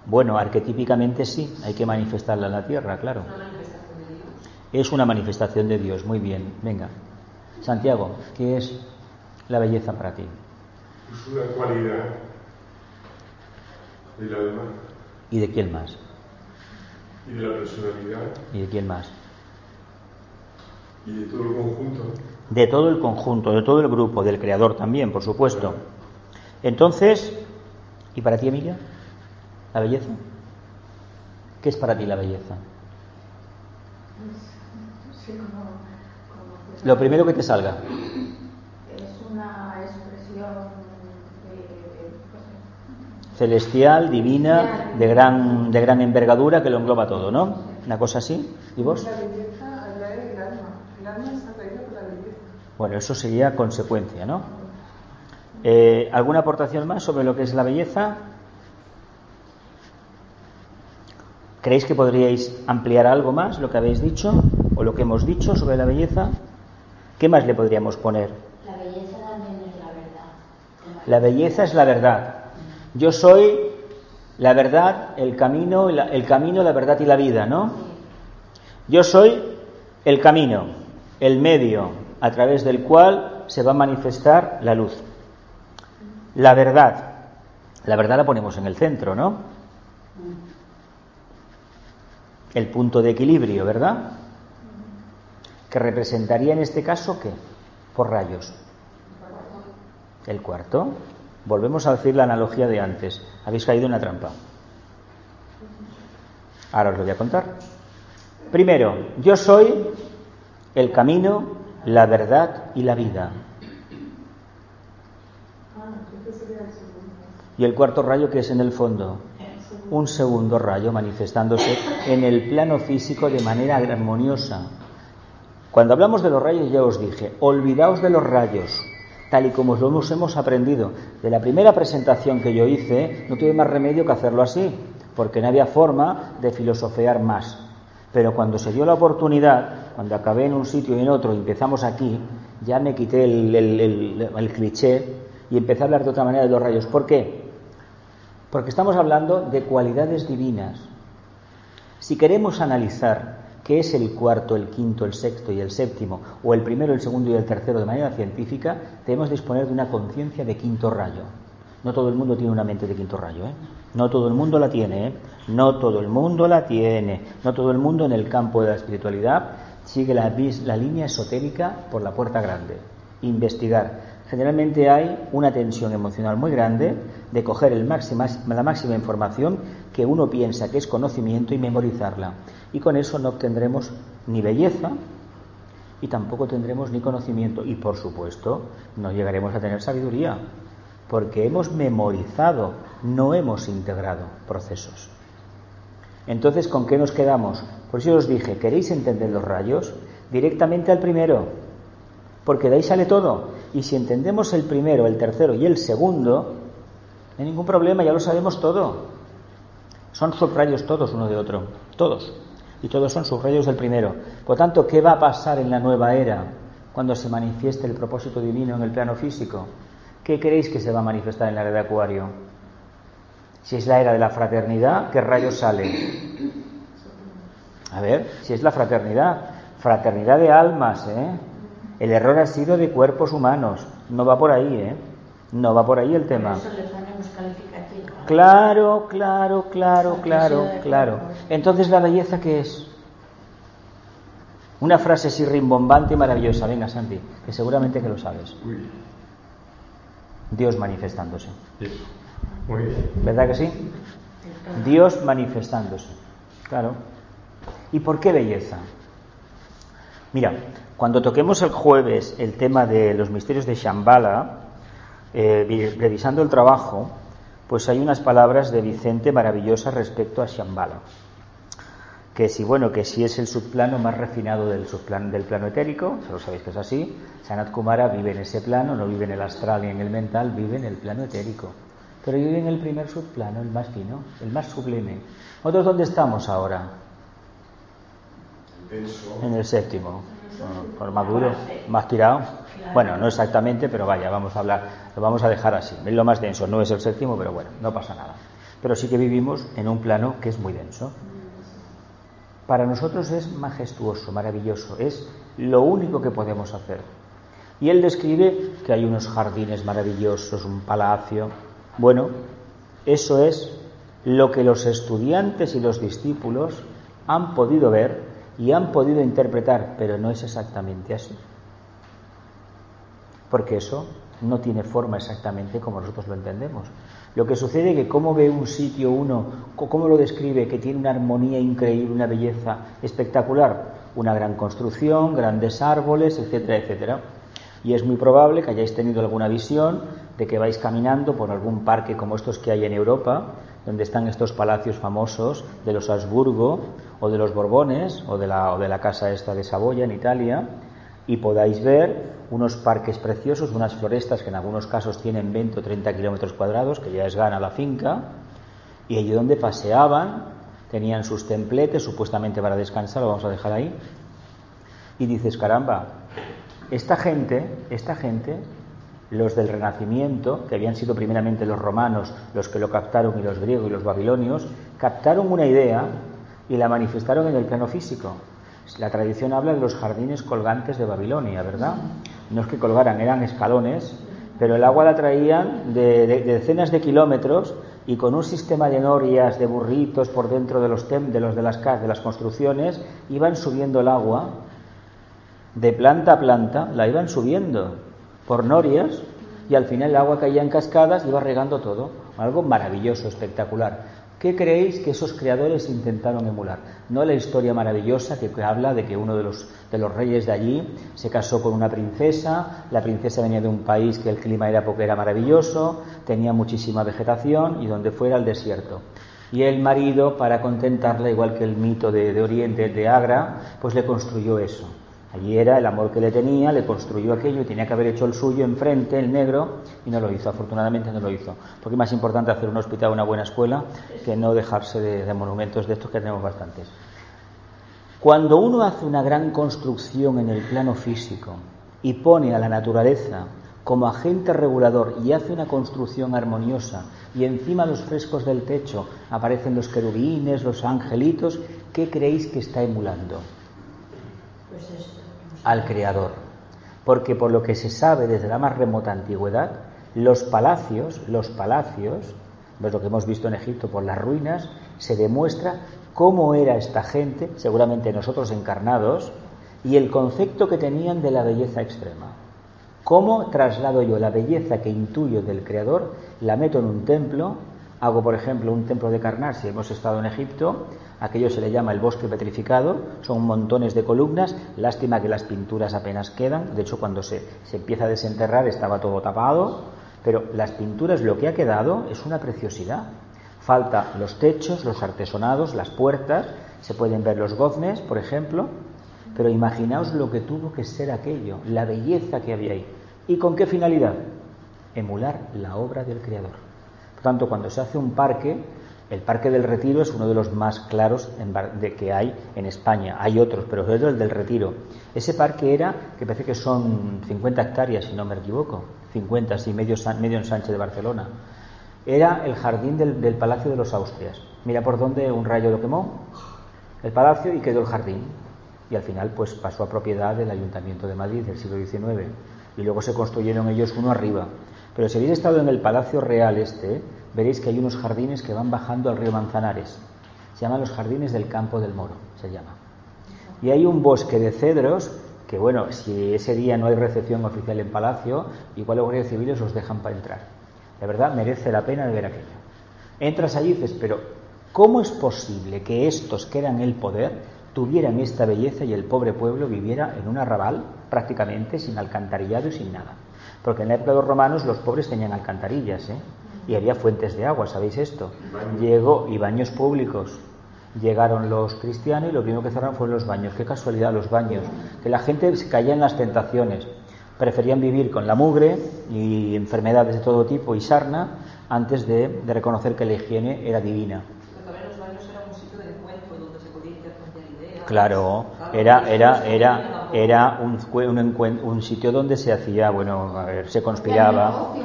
Bueno, arquetípicamente sí, hay que manifestarla en la tierra, claro. Es una manifestación de Dios, muy bien. Venga. Santiago, ¿qué es la belleza para ti? Es una cualidad del alma. ¿Y de quién más? Y de la personalidad. ¿Y de quién más? Y de todo el conjunto. De todo el conjunto, de todo el grupo, del creador también, por supuesto. Entonces, ¿y para ti, Emilia? ¿La belleza? ¿Qué es para ti la belleza? Lo primero que te salga. Es una expresión celestial, divina, de gran, de gran envergadura que lo engloba todo, ¿no? Una cosa así. ¿Y vos? La belleza atrae el alma. El alma está atraída por la belleza. Bueno, eso sería consecuencia, ¿no? Eh, ¿Alguna aportación más sobre lo que es la belleza? ¿Creéis que podríais ampliar algo más lo que habéis dicho o lo que hemos dicho sobre la belleza? ¿Qué más le podríamos poner? La belleza también es la verdad. La belleza es la verdad. Yo soy la verdad, el camino, el camino, la verdad y la vida, ¿no? Yo soy el camino, el medio a través del cual se va a manifestar la luz. La verdad. La verdad la ponemos en el centro, ¿no? El punto de equilibrio, ¿verdad? Que representaría en este caso qué? Por rayos. El cuarto. Volvemos a decir la analogía de antes. Habéis caído en la trampa. Ahora os lo voy a contar. Primero, yo soy el camino, la verdad y la vida. Y el cuarto rayo que es en el fondo, un segundo rayo manifestándose en el plano físico de manera armoniosa. Cuando hablamos de los rayos ya os dije, olvidaos de los rayos, tal y como los hemos aprendido. De la primera presentación que yo hice, no tuve más remedio que hacerlo así, porque no había forma de filosofear más. Pero cuando se dio la oportunidad, cuando acabé en un sitio y en otro y empezamos aquí, ya me quité el, el cliché y empecé a hablar de otra manera de los rayos. ¿Por qué? Porque estamos hablando de cualidades divinas. Si queremos analizar qué es el cuarto, el quinto, el sexto y el séptimo, o el primero, el segundo y el tercero de manera científica, debemos disponer de una conciencia de quinto rayo. No todo el mundo tiene una mente de quinto rayo, ¿eh? No todo el mundo la tiene, ¿eh? No todo el mundo la tiene. No todo el mundo en el campo de la espiritualidad sigue la, la línea esotérica por la puerta grande. Investigar. Generalmente hay una tensión emocional muy grande de coger la máxima información que uno piensa que es conocimiento y memorizarla. Y con eso no obtendremos ni belleza y tampoco tendremos ni conocimiento. Y por supuesto, no llegaremos a tener sabiduría, porque hemos memorizado, no hemos integrado procesos. Entonces, ¿con qué nos quedamos? Por eso os dije, ¿queréis entender los rayos? Directamente al primero, porque de ahí sale todo. Y si entendemos el primero, el tercero y el segundo, no hay ningún problema, ya lo sabemos todo. Son subrayos todos uno de otro, todos. Y todos son subrayos del primero. Por tanto, ¿qué va a pasar en la nueva era cuando se manifieste el propósito divino en el plano físico? ¿Qué creéis que se va a manifestar en la era de Acuario? Si es la era de la fraternidad, ¿qué rayos sale? A ver, si es la fraternidad, fraternidad de almas, ¿eh? El error ha sido de cuerpos humanos, no va por ahí, ¿eh? No va por ahí el tema. Por eso le ponemos calificativo. Claro, claro, claro, claro, claro. Entonces, ¿la belleza qué es? Una frase así rimbombante y maravillosa. Venga, Santi, que seguramente que lo sabes. Dios manifestándose. eso. Muy bien. ¿Verdad que sí? Dios manifestándose. Claro. ¿Y por qué belleza? Mira, cuando toquemos el jueves el tema de los misterios de Shambhala, eh, vi- revisando el trabajo, pues hay unas palabras de Vicente maravillosas respecto a Shambhala. Que si, bueno, que si es el subplano más refinado del, subplano, del plano etérico, se lo sabéis que es así, Sanat Kumara vive en ese plano, no vive en el astral ni en el mental, vive en el plano etérico. Pero vive en el primer subplano, el más fino, el más sublime. ¿Nosotros dónde estamos ahora? En el séptimo. Por maduro, más tirado. Bueno, no exactamente, pero vaya, vamos a hablar, lo vamos a dejar así. Es lo más denso, no es el séptimo, pero bueno, no pasa nada. Pero sí que vivimos en un plano que es muy denso. Para nosotros es majestuoso, maravilloso, es lo único que podemos hacer. Y él describe que hay unos jardines maravillosos, un palacio. Bueno, eso es lo que los estudiantes y los discípulos han podido ver y han podido interpretar, pero no es exactamente así. Porque eso no tiene forma exactamente como nosotros lo entendemos. Lo que sucede es que cómo ve un sitio uno, cómo lo describe, que tiene una armonía increíble, una belleza espectacular, una gran construcción, grandes árboles, etcétera, etcétera. Y es muy probable que hayáis tenido alguna visión de que vais caminando por algún parque como estos que hay en Europa, donde están estos palacios famosos de los Habsburgo o de los Borbones o de la, o de la casa esta de Saboya en Italia, y podáis ver unos parques preciosos, unas florestas que en algunos casos tienen 20 o 30 kilómetros cuadrados, que ya es gana la finca, y allí donde paseaban, tenían sus templetes, supuestamente para descansar, lo vamos a dejar ahí, y dices, caramba, esta gente, esta gente, los del Renacimiento, que habían sido primeramente los romanos los que lo captaron y los griegos y los babilonios, captaron una idea y la manifestaron en el plano físico. La tradición habla de los jardines colgantes de Babilonia, ¿verdad? No es que colgaran, eran escalones, pero el agua la traían de, de- de decenas de kilómetros y con un sistema de norias, de burritos por dentro de los, de los de las de las construcciones, iban subiendo el agua de planta a planta, la iban subiendo por norias y al final el agua caía en cascadas y iba regando todo. Algo maravilloso, espectacular. ¿Qué creéis que esos creadores intentaron emular? No la historia maravillosa que habla de que uno de los, de los reyes de allí se casó con una princesa, la princesa venía de un país que el clima era porque era maravilloso, tenía muchísima vegetación y donde fuera el desierto. Y el marido, para contentarla, igual que el mito de, de Oriente, de Agra, pues le construyó eso. Allí era el amor que le tenía, le construyó aquello y tenía que haber hecho el suyo enfrente, el negro, y no lo hizo. Afortunadamente no lo hizo. Porque es más importante hacer un hospital, una buena escuela, que no dejarse de, de monumentos de estos que tenemos bastantes. Cuando uno hace una gran construcción en el plano físico y pone a la naturaleza como agente regulador y hace una construcción armoniosa y encima los frescos del techo aparecen los querubines, los angelitos, ¿qué creéis que está emulando? Pues esto. Al Creador. Porque por lo que se sabe desde la más remota antigüedad, los palacios, los palacios, pues lo que hemos visto en Egipto por las ruinas, se demuestra cómo era esta gente, seguramente nosotros encarnados, y el concepto que tenían de la belleza extrema. ¿Cómo traslado yo la belleza que intuyo del Creador, la meto en un templo, hago por ejemplo un templo de Karnak, si hemos estado en Egipto, aquello se le llama el bosque petrificado, son montones de columnas, lástima que las pinturas apenas quedan, de hecho cuando se, se empieza a desenterrar estaba todo tapado, pero las pinturas lo que ha quedado es una preciosidad. Falta los techos, los artesonados, las puertas, se pueden ver los goznes, por ejemplo, pero imaginaos lo que tuvo que ser aquello, la belleza que había ahí. ¿Y con qué finalidad? Emular la obra del Creador. Por tanto, cuando se hace un parque, el Parque del Retiro es uno de los más claros de que hay en España. Hay otros, pero sobre todo el del Retiro. Ese parque era, que parece que son 50 hectáreas, si no me equivoco, 50, sí, medio, medio ensanche de Barcelona. Era el jardín del, del Palacio de los Austrias. Mira por dónde un rayo lo quemó, el palacio y quedó el jardín. Y al final, pues pasó a propiedad del Ayuntamiento de Madrid del siglo XIX. Y luego se construyeron ellos uno arriba. Pero si habéis estado en el Palacio Real este, veréis que hay unos jardines que van bajando al río Manzanares. Se llaman los jardines del campo del moro, se llama. Y hay un bosque de cedros que, bueno, si ese día no hay recepción oficial en Palacio, igual los guardias civiles os dejan para entrar. De verdad, merece la pena ver aquello. Entras allí y dices, pero ¿cómo es posible que estos que eran el poder tuvieran esta belleza y el pobre pueblo viviera en un arrabal prácticamente sin alcantarillado y sin nada? Porque en la época de los romanos los pobres tenían alcantarillas, ¿eh? Y había fuentes de agua, ¿sabéis esto? Llegó y baños públicos. Llegaron los cristianos y lo primero que cerraron fueron los baños. Qué casualidad, los baños. Que la gente caía en las tentaciones. Preferían vivir con la mugre y enfermedades de todo tipo y sarna antes de, de reconocer que la higiene era divina. Claro, era, era, era, era un, un, un, sitio donde se hacía, bueno, a ver, se conspiraba.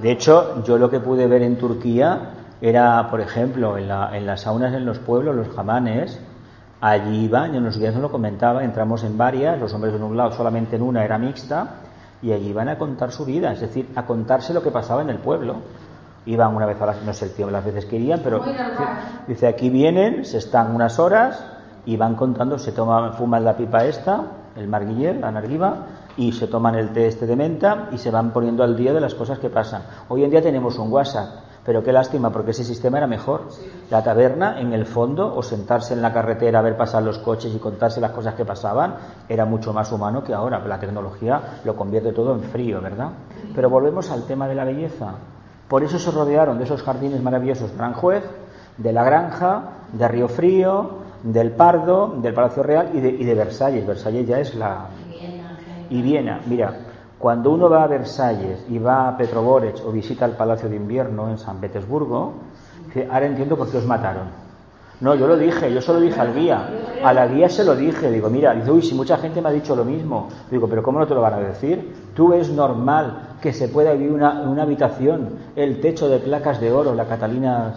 De hecho, yo lo que pude ver en Turquía era, por ejemplo, en, la, en las saunas en los pueblos, los jamanes, allí iban, yo en los días no lo comentaba, entramos en varias, los hombres en un lado, solamente en una era mixta, y allí iban a contar su vida, es decir, a contarse lo que pasaba en el pueblo. Iban una vez a las, no sé el tiempo, las veces que irían, pero dice, aquí vienen, se están unas horas, y van contando, se toman, fuman la pipa esta, el marguiller, la narguiva, y se toman el té este de menta y se van poniendo al día de las cosas que pasan. Hoy en día tenemos un WhatsApp, pero qué lástima, porque ese sistema era mejor. La taberna, en el fondo, o sentarse en la carretera a ver pasar los coches y contarse las cosas que pasaban, era mucho más humano que ahora. La tecnología lo convierte todo en frío, ¿verdad? Pero volvemos al tema de la belleza. Por eso se rodearon de esos jardines maravillosos de Aranjuez, de la Granja, de Río Frío, del Pardo, del Palacio Real y de, y de Versalles. Versalles ya es la... Y Viena, mira, cuando uno va a Versalles y va a Petroborech o visita el Palacio de Invierno en San Petersburgo, ahora entiendo por qué os mataron. No, yo lo dije, yo solo dije al guía. A la guía se lo dije. Digo, mira, dice, uy, si mucha gente me ha dicho lo mismo. Digo, pero ¿cómo no te lo van a decir? Tú es normal que se pueda vivir una, una habitación, el techo de placas de oro, la Catalina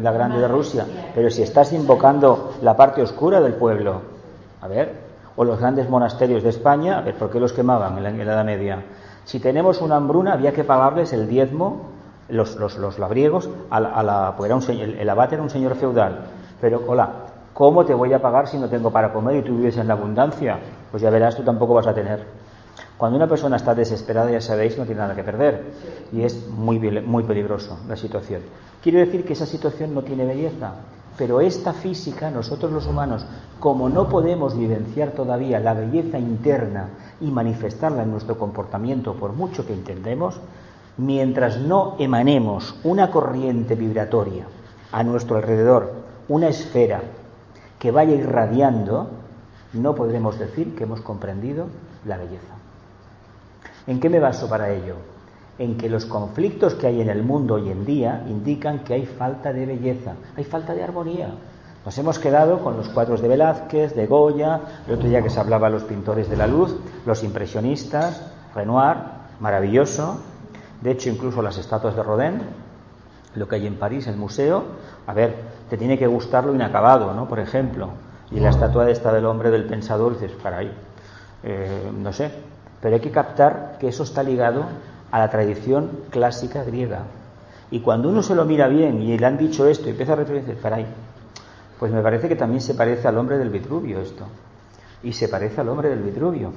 la Grande de Rusia. Pero si estás invocando la parte oscura del pueblo, a ver, o los grandes monasterios de España, a ver, ¿por qué los quemaban en la, Edad Media? Si tenemos una hambruna, había que pagarles el diezmo, los, los, los labriegos, a a la pues era un, el, el abate era un señor feudal pero, hola, ¿cómo te voy a pagar si no tengo para comer y tú vives en la abundancia? Pues ya verás, tú tampoco vas a tener. Cuando una persona está desesperada, ya sabéis, no tiene nada que perder. Y es muy, muy peligroso la situación. Quiero decir que esa situación no tiene belleza. Pero esta física, nosotros los humanos, como no podemos vivenciar todavía la belleza interna y manifestarla en nuestro comportamiento, por mucho que entendemos, mientras no emanemos una corriente vibratoria a nuestro alrededor una esfera que vaya irradiando, no podremos decir que hemos comprendido la belleza. ¿En qué me baso para ello? En que los conflictos que hay en el mundo hoy en día indican que hay falta de belleza, hay falta de armonía. Nos hemos quedado con los cuadros de Velázquez, de Goya, el otro día que se hablaba los pintores de la luz, los impresionistas, Renoir, maravilloso. De hecho, incluso las estatuas de Rodin, lo que hay en París, el museo, a ver, te tiene que gustar lo inacabado, ¿no? Por ejemplo. Y la estatua de esta del hombre del pensador, dices, para ahí, eh, no sé. Pero hay que captar que eso está ligado a la tradición clásica griega. Y cuando uno se lo mira bien y le han dicho esto y empieza a para ahí, pues me parece que también se parece al hombre del Vitruvio esto. Y se parece al hombre del Vitruvio.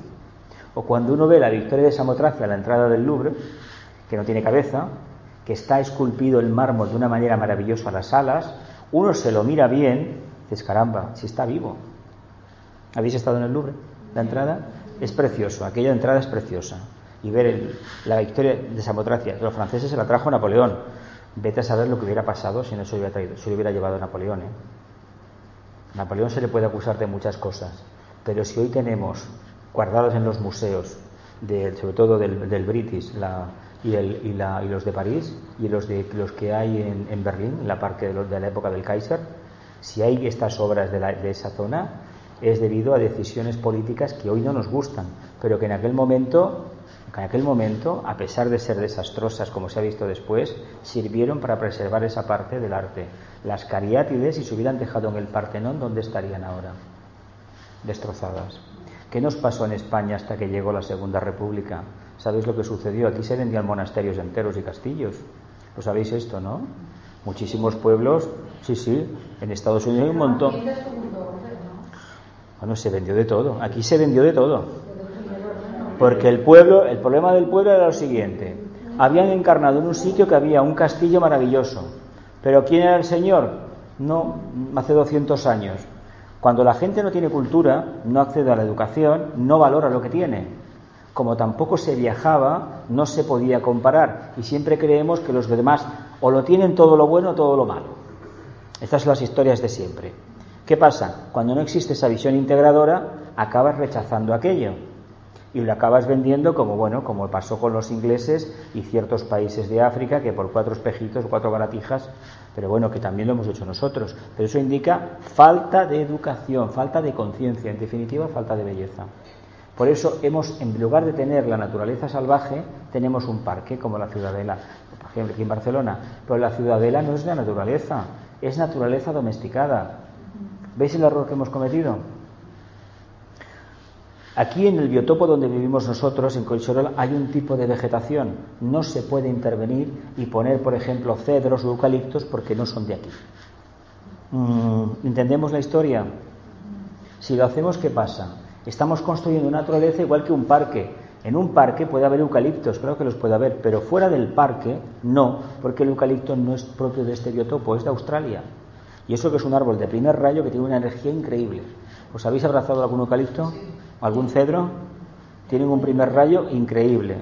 O cuando uno ve la victoria de Samotracia a la entrada del Louvre, que no tiene cabeza, que está esculpido el mármol de una manera maravillosa las alas, uno se lo mira bien, dices, caramba, si está vivo. ¿Habéis estado en el Louvre? La entrada es precioso, aquella entrada es preciosa. Y ver la victoria de Samotracia, los franceses se la trajo Napoleón. Vete a saber lo que hubiera pasado si no se hubiera, traído, se hubiera llevado Napoleón. ¿eh? Napoleón se le puede acusar de muchas cosas, pero si hoy tenemos guardados en los museos, sobre todo del, del British, la, y, los de París y los, que hay en, Berlín, en la parte de, la época del Kaiser, si hay estas obras de, de esa zona, es debido a decisiones políticas que hoy no nos gustan, pero que en aquel momento en aquel momento, a pesar de ser desastrosas, como se ha visto después, sirvieron para preservar esa parte del arte. Las cariátides, si se hubieran dejado en el Partenón, ¿dónde estarían ahora? Destrozadas. ¿Qué nos pasó en España hasta que llegó la Segunda República? ¿Sabéis lo que sucedió? Aquí se vendían monasterios enteros y castillos. Lo sabéis esto, ¿no? Muchísimos pueblos, sí, sí, en Estados Unidos hay un montón. Bueno, se vendió de todo. Aquí se vendió de todo. Porque el pueblo, el problema del pueblo era lo siguiente. Habían encarnado en un sitio que había un castillo maravilloso. Pero ¿quién era el Señor? No, hace 200 años. Cuando la gente no tiene cultura, no accede a la educación, no valora lo que tiene. Como tampoco se viajaba, no se podía comparar. Y siempre creemos que los demás o lo tienen todo lo bueno o todo lo malo. Estas son las historias de siempre. ¿Qué pasa? Cuando no existe esa visión integradora, acabas rechazando aquello y lo acabas vendiendo como bueno, como pasó con los ingleses y ciertos países de África que por cuatro espejitos o cuatro baratijas, pero bueno, que también lo hemos hecho nosotros. Pero eso indica falta de educación, falta de conciencia, en definitiva, falta de belleza. Por eso hemos, en lugar de tener la naturaleza salvaje, tenemos un parque como la Ciudadela, por ejemplo aquí en Barcelona. Pero la Ciudadela no es la naturaleza, es naturaleza domesticada. ¿Veis el error que hemos cometido? Aquí en el biotopo donde vivimos nosotros, en Collserola, hay un tipo de vegetación. No se puede intervenir y poner, por ejemplo, cedros o eucaliptos porque no son de aquí. Mm, ¿Entendemos la historia? Si lo hacemos, ¿qué pasa? Estamos construyendo una naturaleza igual que un parque. En un parque puede haber eucaliptos, claro que los puede haber, pero fuera del parque no, porque el eucalipto no es propio de este biotopo, es de Australia. Y eso que es un árbol de primer rayo que tiene una energía increíble. ¿Os habéis abrazado algún eucalipto? ¿Algún cedro? Tienen un primer rayo increíble.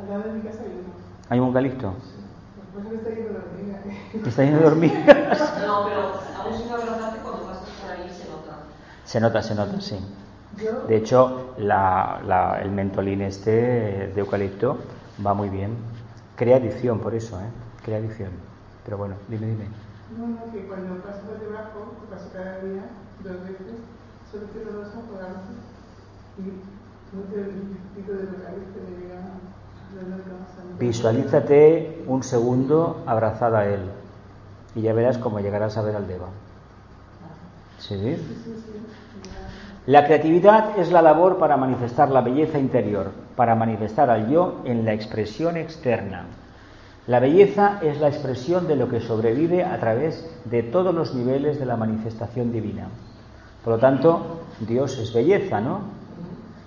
Al lado de mi casa hay uno. ¿Hay un que está lleno de hormigas. ¿Está lleno de hormigas? No, pero aún sin abrazarte, cuando pasas por ahí se nota. Se nota, se nota, sí. De hecho, la- la- el mentolín este de eucalipto va muy bien. Crea adicción, por eso, ¿eh? Crea adicción. Pero bueno, dime, dime. no, no, que cuando paso por debajo, paso cada día, dos veces, solo a y no te pico de llega. Visualízate un segundo abrazada a él y ya verás cómo llegarás a ver al Deva. ¿Sí? La creatividad es la labor para manifestar la belleza interior, para manifestar al yo en la expresión externa. La belleza es la expresión de lo que sobrevive a través de todos los niveles de la manifestación divina. Por lo tanto, Dios es belleza, ¿no?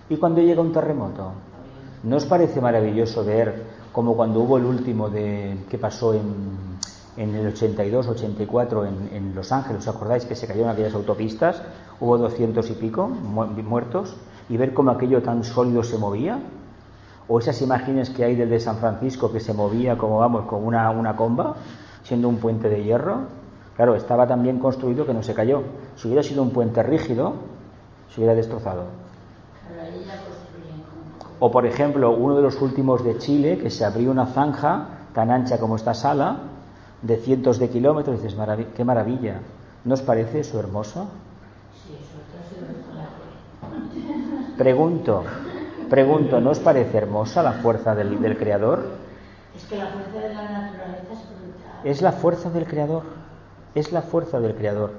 ¿Y cuando llega un terremoto? ¿No os parece maravilloso ver como cuando hubo el último de que pasó en, en el 82, 84 en, en Los Ángeles, ¿os acordáis que se cayeron aquellas autopistas? Hubo 200 y pico mu- muertos y ver cómo aquello tan sólido se movía. O esas imágenes que hay del de San Francisco que se movía como vamos, con una, una comba, siendo un puente de hierro. Claro, estaba tan bien construido que no se cayó. Si hubiera sido un puente rígido, se hubiera destrozado. O por ejemplo, uno de los últimos de Chile, que se abrió una zanja tan ancha como esta sala, de cientos de kilómetros, y dices, "Maravi- qué maravilla. ¿No os parece eso hermoso? Pregunto, pregunto, ¿no os parece hermosa la fuerza del, del Creador? Es que la fuerza de la naturaleza es brutal. Es la fuerza del Creador, es la fuerza del Creador.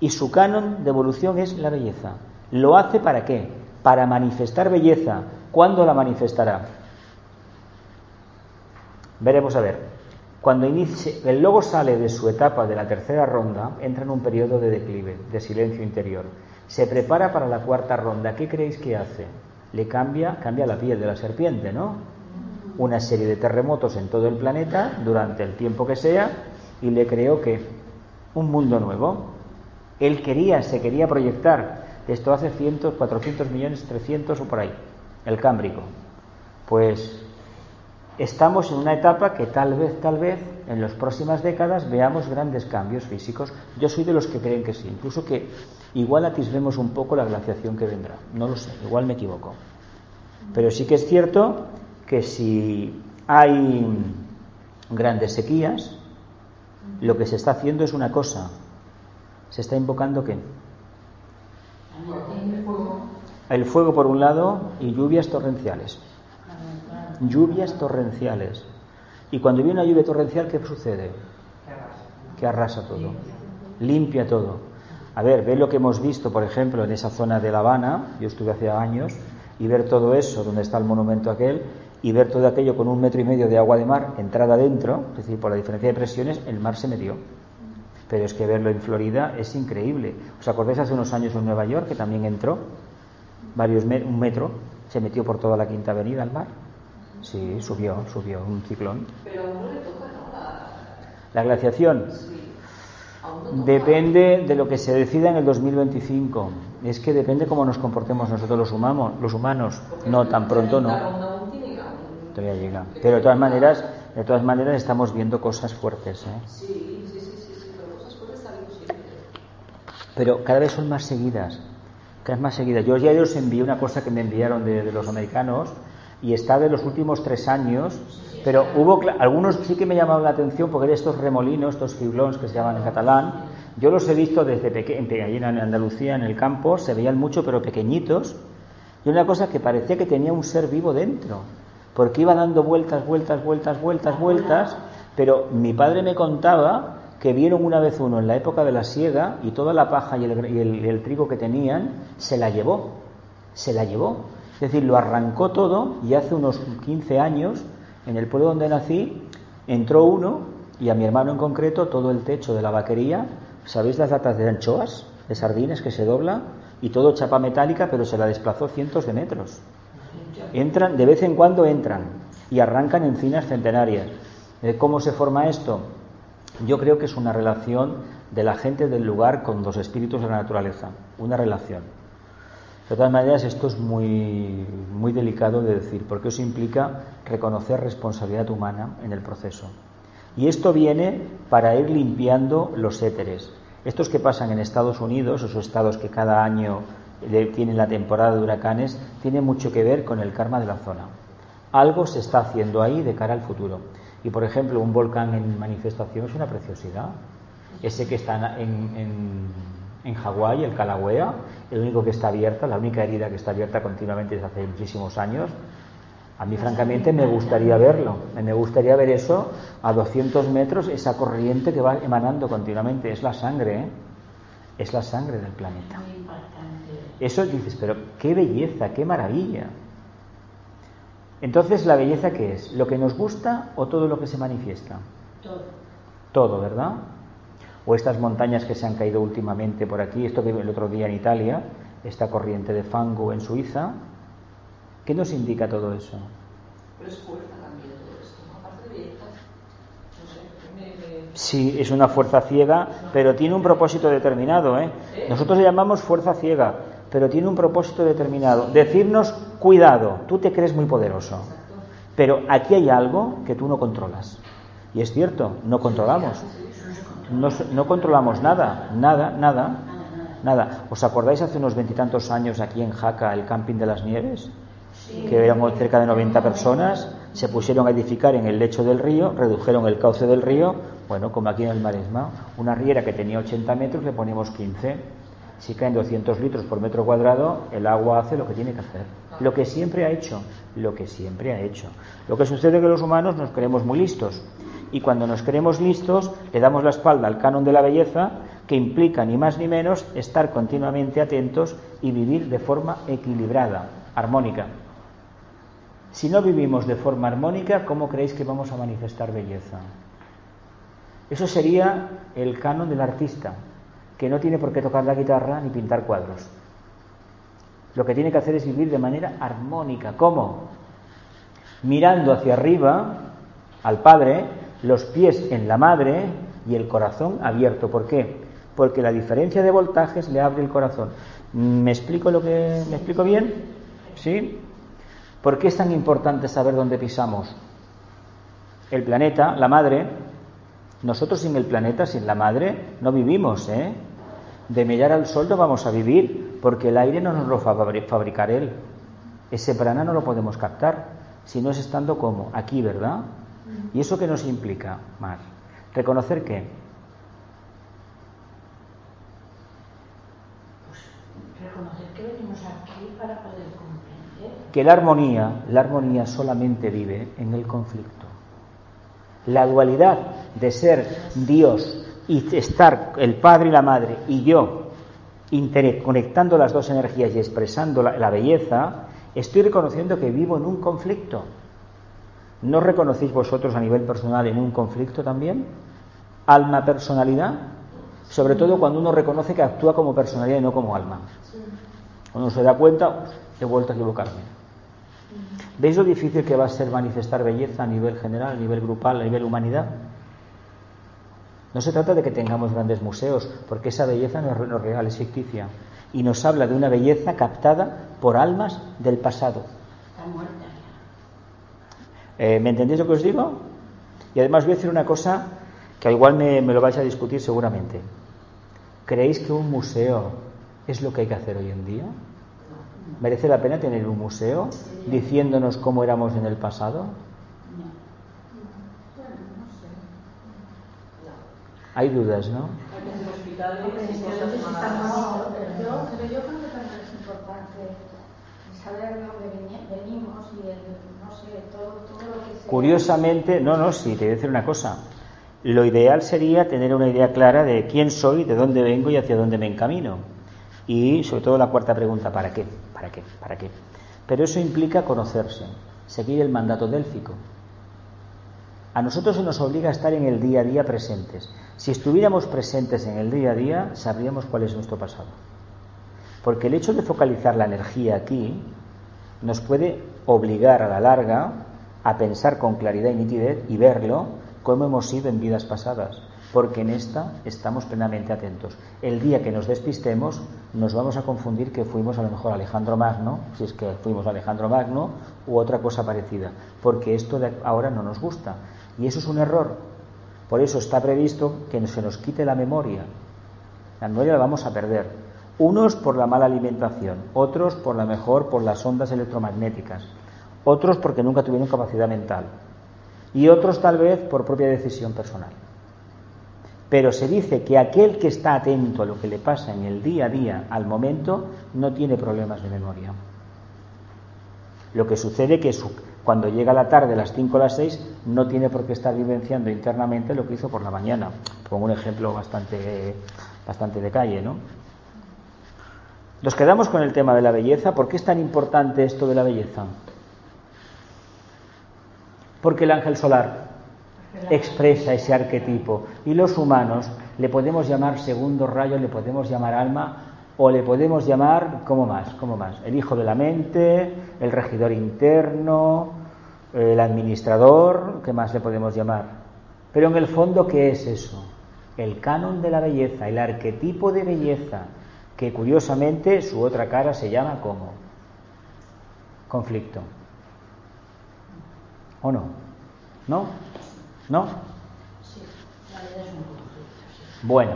Y su canon de evolución es la belleza. ¿Lo hace para qué? Para manifestar belleza. ¿Cuándo la manifestará? Veremos a ver. Cuando inicie, el logo sale de su etapa de la tercera ronda, entra en un periodo de declive, de silencio interior. Se prepara para la cuarta ronda. ¿Qué creéis que hace? Le cambia, cambia la piel de la serpiente, ¿no? Una serie de terremotos en todo el planeta durante el tiempo que sea y le creó que un mundo nuevo. Él quería, se quería proyectar. Esto hace cientos, 400 millones, 300 o por ahí, el Cámbrico. Pues estamos en una etapa que tal vez, tal vez, en las próximas décadas veamos grandes cambios físicos. Yo soy de los que creen que sí, incluso que igual atisbemos un poco la glaciación que vendrá. No lo sé, igual me equivoco. Pero sí que es cierto que si hay grandes sequías, lo que se está haciendo es una cosa. Se está invocando qué? El fuego por un lado y lluvias torrenciales. Lluvias torrenciales. Y cuando viene una lluvia torrencial, ¿qué sucede? Que arrasa todo. Limpia todo. A ver, ve lo que hemos visto, por ejemplo, en esa zona de La Habana, yo estuve hace años, y ver todo eso, donde está el monumento aquel, y ver todo aquello con un metro y medio de agua de mar entrada adentro, es decir, por la diferencia de presiones, el mar se metió. Pero es que verlo en Florida es increíble. ¿Os acordáis hace unos años en Nueva York que también entró? Varios un metro, se metió por toda la Quinta Avenida al mar. Sí, subió, subió un ciclón. Pero no le toca, ¿no? La glaciación. Depende de lo que se decida en el 2025. Es que depende cómo nos comportemos nosotros los humanos. Los humanos. No, tan pronto no. Todavía llega. Pero de todas maneras, de todas maneras estamos viendo cosas fuertes. ¿eh? Sí, sí, sí, sí, pero cosas fuertes siempre. Pero cada vez son más seguidas. Cada vez más seguidas. Yo ya os envié una cosa que me enviaron de, de los americanos y está de los últimos tres años pero hubo algunos sí que me llamaron la atención porque de estos remolinos, estos ciclones que se llaman en catalán, yo los he visto desde pequeño, en Andalucía, en el campo, se veían mucho pero pequeñitos, y una cosa que parecía que tenía un ser vivo dentro, porque iba dando vueltas, vueltas, vueltas, vueltas, vueltas, pero mi padre me contaba que vieron una vez uno en la época de la siega y toda la paja y el, trigo que tenían se la llevó, se la llevó. Es decir, lo arrancó todo y hace unos 15 años en el pueblo donde nací entró uno y a mi hermano en concreto todo el techo de la vaquería, ¿sabéis las latas de anchoas, de sardines que se dobla? Y todo chapa metálica, pero se la desplazó cientos de metros. Entran, de vez en cuando entran y arrancan encinas centenarias. Eh, ¿Cómo se forma esto? Yo creo que es una relación de la gente del lugar con los espíritus de la naturaleza, una relación. De todas maneras, esto es muy, muy delicado de decir, porque eso implica reconocer responsabilidad humana en el proceso. Y esto viene para ir limpiando los éteres. Estos que pasan en Estados Unidos, esos estados que cada año tienen la temporada de huracanes, tienen mucho que ver con el karma de la zona. Algo se está haciendo ahí de cara al futuro. Y por ejemplo, un volcán en manifestación es una preciosidad. Ese que está en en Hawái, el Calagüea, el único que está abierta, la única herida que está abierta continuamente desde hace muchísimos años. A mí, francamente, me gustaría verlo. Me gustaría ver eso a 200 metros, esa corriente que va emanando continuamente. Es la sangre, ¿eh? Es la sangre del planeta. Eso dices, pero qué belleza, qué maravilla. Entonces, ¿la belleza qué es? ¿Lo que nos gusta o todo lo que se manifiesta? Todo. Todo, ¿verdad? o estas montañas que se han caído últimamente por aquí, esto que el otro día en Italia, esta corriente de fango en Suiza, ¿qué nos indica todo eso? Pero es fuerza también todo esto, aparte de no sé, Sí, es una fuerza ciega, pero tiene un propósito determinado. ¿eh? Nosotros le llamamos fuerza ciega, pero tiene un propósito determinado. Decirnos, cuidado, tú te crees muy poderoso, pero aquí hay algo que tú no controlas. Y es cierto, no controlamos. No, controlamos nada, nada, nada, nada. ¿Os acordáis hace unos veintitantos años aquí en Jaca el camping de las nieves? Que éramos cerca de 90 personas, se pusieron a edificar en el lecho del río, redujeron el cauce del río, bueno, como aquí en el Maresma, una riera que tenía 80 metros le ponemos 15. Si caen 200 litros por metro cuadrado, el agua hace lo que tiene que hacer. Lo que siempre ha hecho, lo que siempre ha hecho. Lo que sucede es que los humanos nos creemos muy listos y cuando nos creemos listos le damos la espalda al canon de la belleza que implica ni más ni menos estar continuamente atentos y vivir de forma equilibrada, armónica. Si no vivimos de forma armónica, ¿cómo creéis que vamos a manifestar belleza? Eso sería el canon del artista, que no tiene por qué tocar la guitarra ni pintar cuadros. Lo que tiene que hacer es vivir de manera armónica. ¿Cómo? Mirando hacia arriba al Padre los pies en la madre y el corazón abierto. ¿Por qué? Porque la diferencia de voltajes le abre el corazón. ¿Me explico lo que me explico bien? ¿Sí? ¿Por qué es tan importante saber dónde pisamos? El planeta, la madre, nosotros sin el planeta, sin la madre, no vivimos, ¿eh? De mirar al sol no vamos a vivir, porque el aire no nos lo va a fabricar él. Ese prana no lo podemos captar, si no es estando como aquí, ¿verdad? ¿Y eso qué nos implica, Mar? Reconocer que pues reconocer que venimos aquí para poder comprender. Que la armonía, la armonía solamente vive en el conflicto. La dualidad de ser Dios y estar el Padre y la Madre y yo conectando las dos energías y expresando la belleza, estoy reconociendo que vivo en un conflicto ¿No reconocéis vosotros a nivel personal en un conflicto también? Alma, personalidad. Sobre todo cuando uno reconoce que actúa como personalidad y no como alma. Uno se da cuenta, he vuelto a equivocarme. ¿Veis lo difícil que va a ser manifestar belleza a nivel general, a nivel grupal, a nivel humanidad? No se trata de que tengamos grandes museos, porque esa belleza no es real, es ficticia. Y nos habla de una belleza captada por almas del pasado. Eh, ¿Me entendéis lo que os digo? Y además voy a decir una cosa que igual me, me lo vais a discutir seguramente. ¿Creéis que un museo es lo que hay que hacer hoy en día? ¿Merece la pena tener un museo diciéndonos cómo éramos en el pasado? Hay dudas, ¿no? Yo, creo que también es importante saber de dónde veni- venimos y el, no sé, todo, todo lo que se... Curiosamente, no, no, sí, te voy a decir una cosa. Lo ideal sería tener una idea clara de quién soy, de dónde vengo y hacia dónde me encamino. Y sobre todo la cuarta pregunta, ¿para qué? ¿Para qué? ¿Para qué? Pero eso implica conocerse, seguir el mandato délfico. A nosotros se nos obliga a estar en el día a día presentes. Si estuviéramos presentes en el día a día, sabríamos cuál es nuestro pasado. Porque el hecho de focalizar la energía aquí nos puede obligar a la larga a pensar con claridad y nitidez y verlo como hemos sido en vidas pasadas. Porque en esta estamos plenamente atentos. El día que nos despistemos, nos vamos a confundir que fuimos a lo mejor Alejandro Magno, si es que fuimos Alejandro Magno, u otra cosa parecida. Porque esto ahora no nos gusta. Y eso es un error. Por eso está previsto que se nos quite la memoria. La memoria la vamos a perder. Unos por la mala alimentación, otros por la mejor por las ondas electromagnéticas, otros porque nunca tuvieron capacidad mental y otros tal vez por propia decisión personal. Pero se dice que aquel que está atento a lo que le pasa en el día a día, al momento, no tiene problemas de memoria. Lo que sucede que cuando llega la tarde, a las 5 o las 6, no tiene por qué estar vivenciando internamente lo que hizo por la mañana. Pongo un ejemplo bastante, bastante de calle, ¿no? Nos quedamos con el tema de la belleza. ¿Por qué es tan importante esto de la belleza? Porque el ángel solar expresa ese arquetipo y los humanos le podemos llamar segundo rayo, le podemos llamar alma o le podemos llamar, ¿cómo más? ¿Cómo más? El hijo de la mente, el regidor interno, el administrador, ¿qué más le podemos llamar? Pero en el fondo, ¿qué es eso? El canon de la belleza, el arquetipo de belleza, que curiosamente su otra cara se llama como conflicto. ¿O no? ¿No? ¿No? Bueno,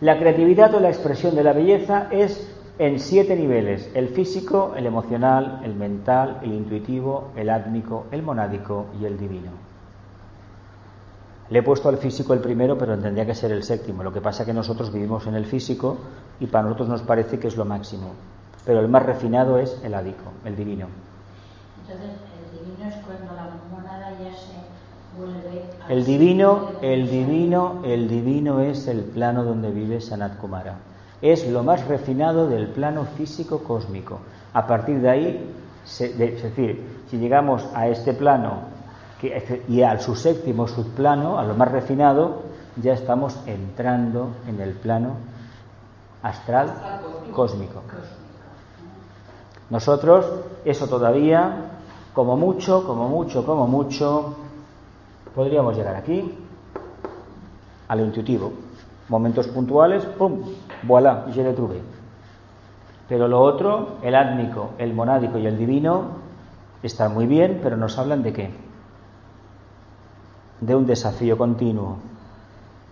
la creatividad o la expresión de la belleza es en siete niveles, el físico, el emocional, el mental, el intuitivo, el átmico, el monádico y el divino. Le he puesto al físico el primero, pero tendría que ser el séptimo. Lo que pasa es que nosotros vivimos en el físico y para nosotros nos parece que es lo máximo. Pero el más refinado es el ádico, el divino. Entonces, el divino es cuando la monada ya se vuelve a El divino, el divino, el divino es el plano donde vive Sanat Kumara. Es lo más refinado del plano físico cósmico. A partir de ahí, es decir, si llegamos a este plano y al su séptimo subplano, a lo más refinado, ya estamos entrando en el plano astral cósmico. Nosotros, eso todavía, como mucho, como mucho, como mucho, podríamos llegar aquí, a lo intuitivo. Momentos puntuales, ¡pum! Voilà, je le trouvé. Pero lo otro, el átmico, el monádico y el divino, están muy bien, pero nos hablan de qué? De un desafío continuo.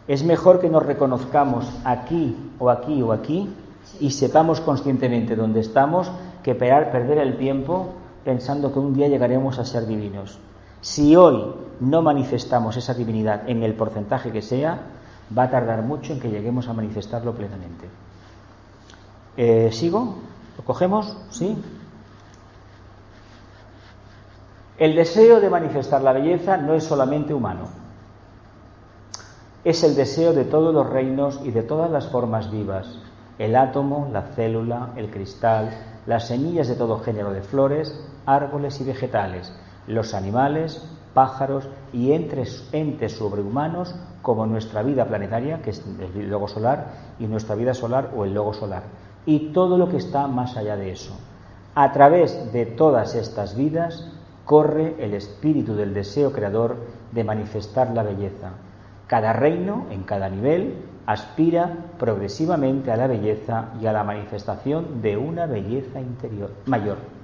Es mejor que nos reconozcamos aquí o aquí o aquí y sepamos conscientemente dónde estamos que perder el tiempo pensando que un día llegaremos a ser divinos. Si hoy no manifestamos esa divinidad en el porcentaje que sea, va a tardar mucho en que lleguemos a manifestarlo plenamente. Eh, ¿Sigo? ¿Lo cogemos? ¿Sí? El deseo de manifestar la belleza no es solamente humano. Es el deseo de todos los reinos y de todas las formas vivas. El átomo, la célula, el cristal, las semillas de todo género de flores, árboles y vegetales, los animales, pájaros y entes, entes sobrehumanos como nuestra vida planetaria, que es el logo solar, y nuestra vida solar o el logo solar. Y todo lo que está más allá de eso. A través de todas estas vidas corre el espíritu del deseo creador de manifestar la belleza. Cada reino, en cada nivel, aspira progresivamente a la belleza y a la manifestación de una belleza interior mayor.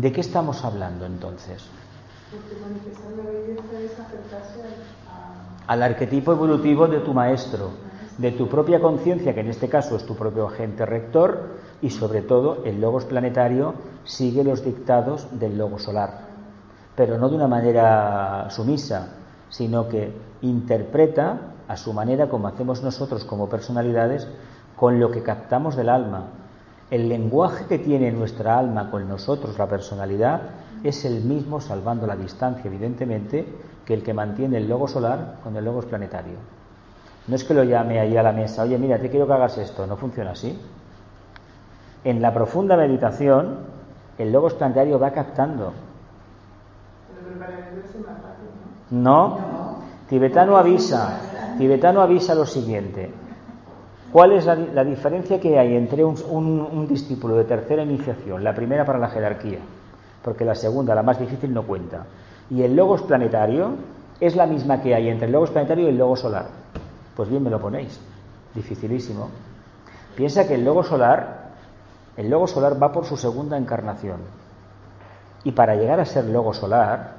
¿De qué estamos hablando entonces? Porque manifestar la belleza es acercarse a, Al arquetipo evolutivo de tu maestro, de tu propia conciencia, que en este caso es tu propio agente rector, y sobre todo el logos planetario sigue los dictados del logo solar, pero no de una manera sumisa, sino que interpreta a su manera como hacemos nosotros como personalidades con lo que captamos del alma. El lenguaje que tiene nuestra alma con nosotros, la personalidad, es el mismo, salvando la distancia, evidentemente, que el que mantiene el logo solar con el logos planetario. No es que lo llame ahí a la mesa, oye, mira, te quiero que hagas esto, no funciona así. En la profunda meditación, el logos planetario va captando. pero para él es más fácil, ¿no? No, tibetano avisa, tibetano avisa lo siguiente. ¿Cuál es la, diferencia que hay entre un, discípulo de tercera iniciación, la primera para la jerarquía, porque la segunda, la más difícil, no cuenta, y el logos planetario es la misma que hay entre el logos planetario y el logo solar? Pues bien me lo ponéis, dificilísimo. Piensa que el logo solar, el logo solar va por su segunda encarnación. Y para llegar a ser logo solar,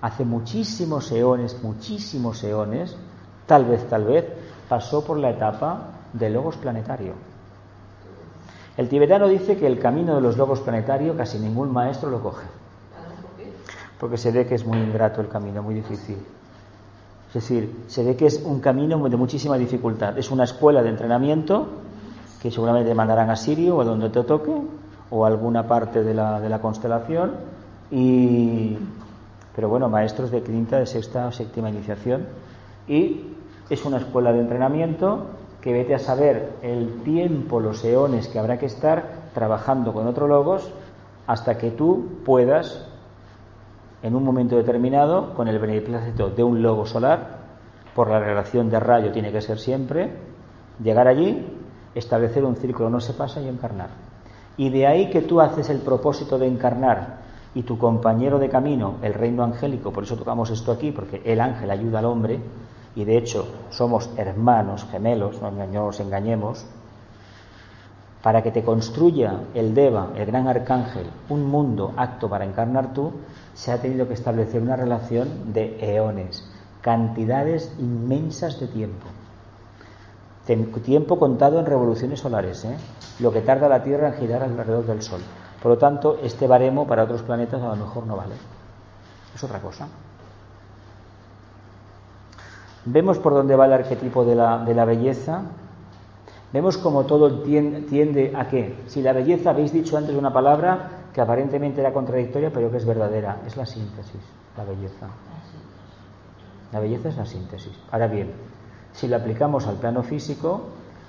hace muchísimos eones, muchísimos eones, tal vez, tal vez, pasó por la etapa de logos planetario. El tibetano dice que el camino de los logos planetario casi ningún maestro lo coge, porque se ve que es muy ingrato el camino, muy difícil. Es decir, se ve que es un camino de muchísima dificultad. Es una escuela de entrenamiento que seguramente te mandarán a Sirio o a donde te toque, o a alguna parte de la, de la constelación. Y, pero bueno, maestros de quinta, de sexta o séptima iniciación. Y es una escuela de entrenamiento que vete a saber el tiempo, los eones que habrá que estar trabajando con otro logos hasta que tú puedas en un momento determinado, con el beneplácito de un logo solar, por la relación de rayo tiene que ser siempre, llegar allí, establecer un círculo no se pasa y encarnar. Y de ahí que tú haces el propósito de encarnar y tu compañero de camino, el reino angélico, por eso tocamos esto aquí, porque el ángel ayuda al hombre, y de hecho somos hermanos, gemelos, no no nos engañemos, para que te construya el Deva, el gran arcángel, un mundo acto para encarnar tú, se ha tenido que establecer una relación de eones, cantidades inmensas de tiempo. Tiempo contado en revoluciones solares, ¿eh? lo que tarda la Tierra en girar alrededor del Sol. Por lo tanto, este baremo para otros planetas a lo mejor no vale. Es otra cosa. Vemos por dónde va el arquetipo de la, de la belleza. Vemos como todo tien- tiende a qué. Si la belleza, habéis dicho antes una palabra que aparentemente era contradictoria, pero que es verdadera, es la síntesis, la belleza. La belleza es la síntesis. Ahora bien, si la aplicamos al plano físico,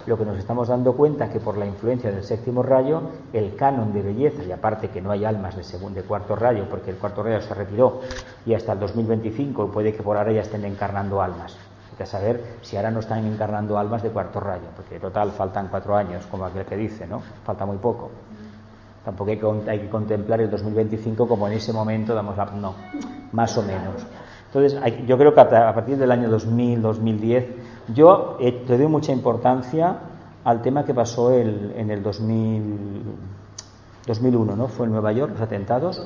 lo que nos estamos dando cuenta que por la influencia del séptimo rayo, el canon de belleza, y aparte que no hay almas de segundo de cuarto rayo, porque el cuarto rayo se retiró y hasta el 2025 puede que por ahora ya estén encarnando almas. Hay que saber si ahora no están encarnando almas de cuarto rayo, porque total faltan cuatro años, como aquel que dice, ¿no? Falta muy poco. Tampoco hay que, hay que contemplar el 2025 como en ese momento damos la... No, más o menos. Entonces, yo creo que a partir del año 2000, 2010, yo eh, le doy mucha importancia al tema que pasó el- en el 2000, 2001, ¿no? Fue en Nueva York, los atentados.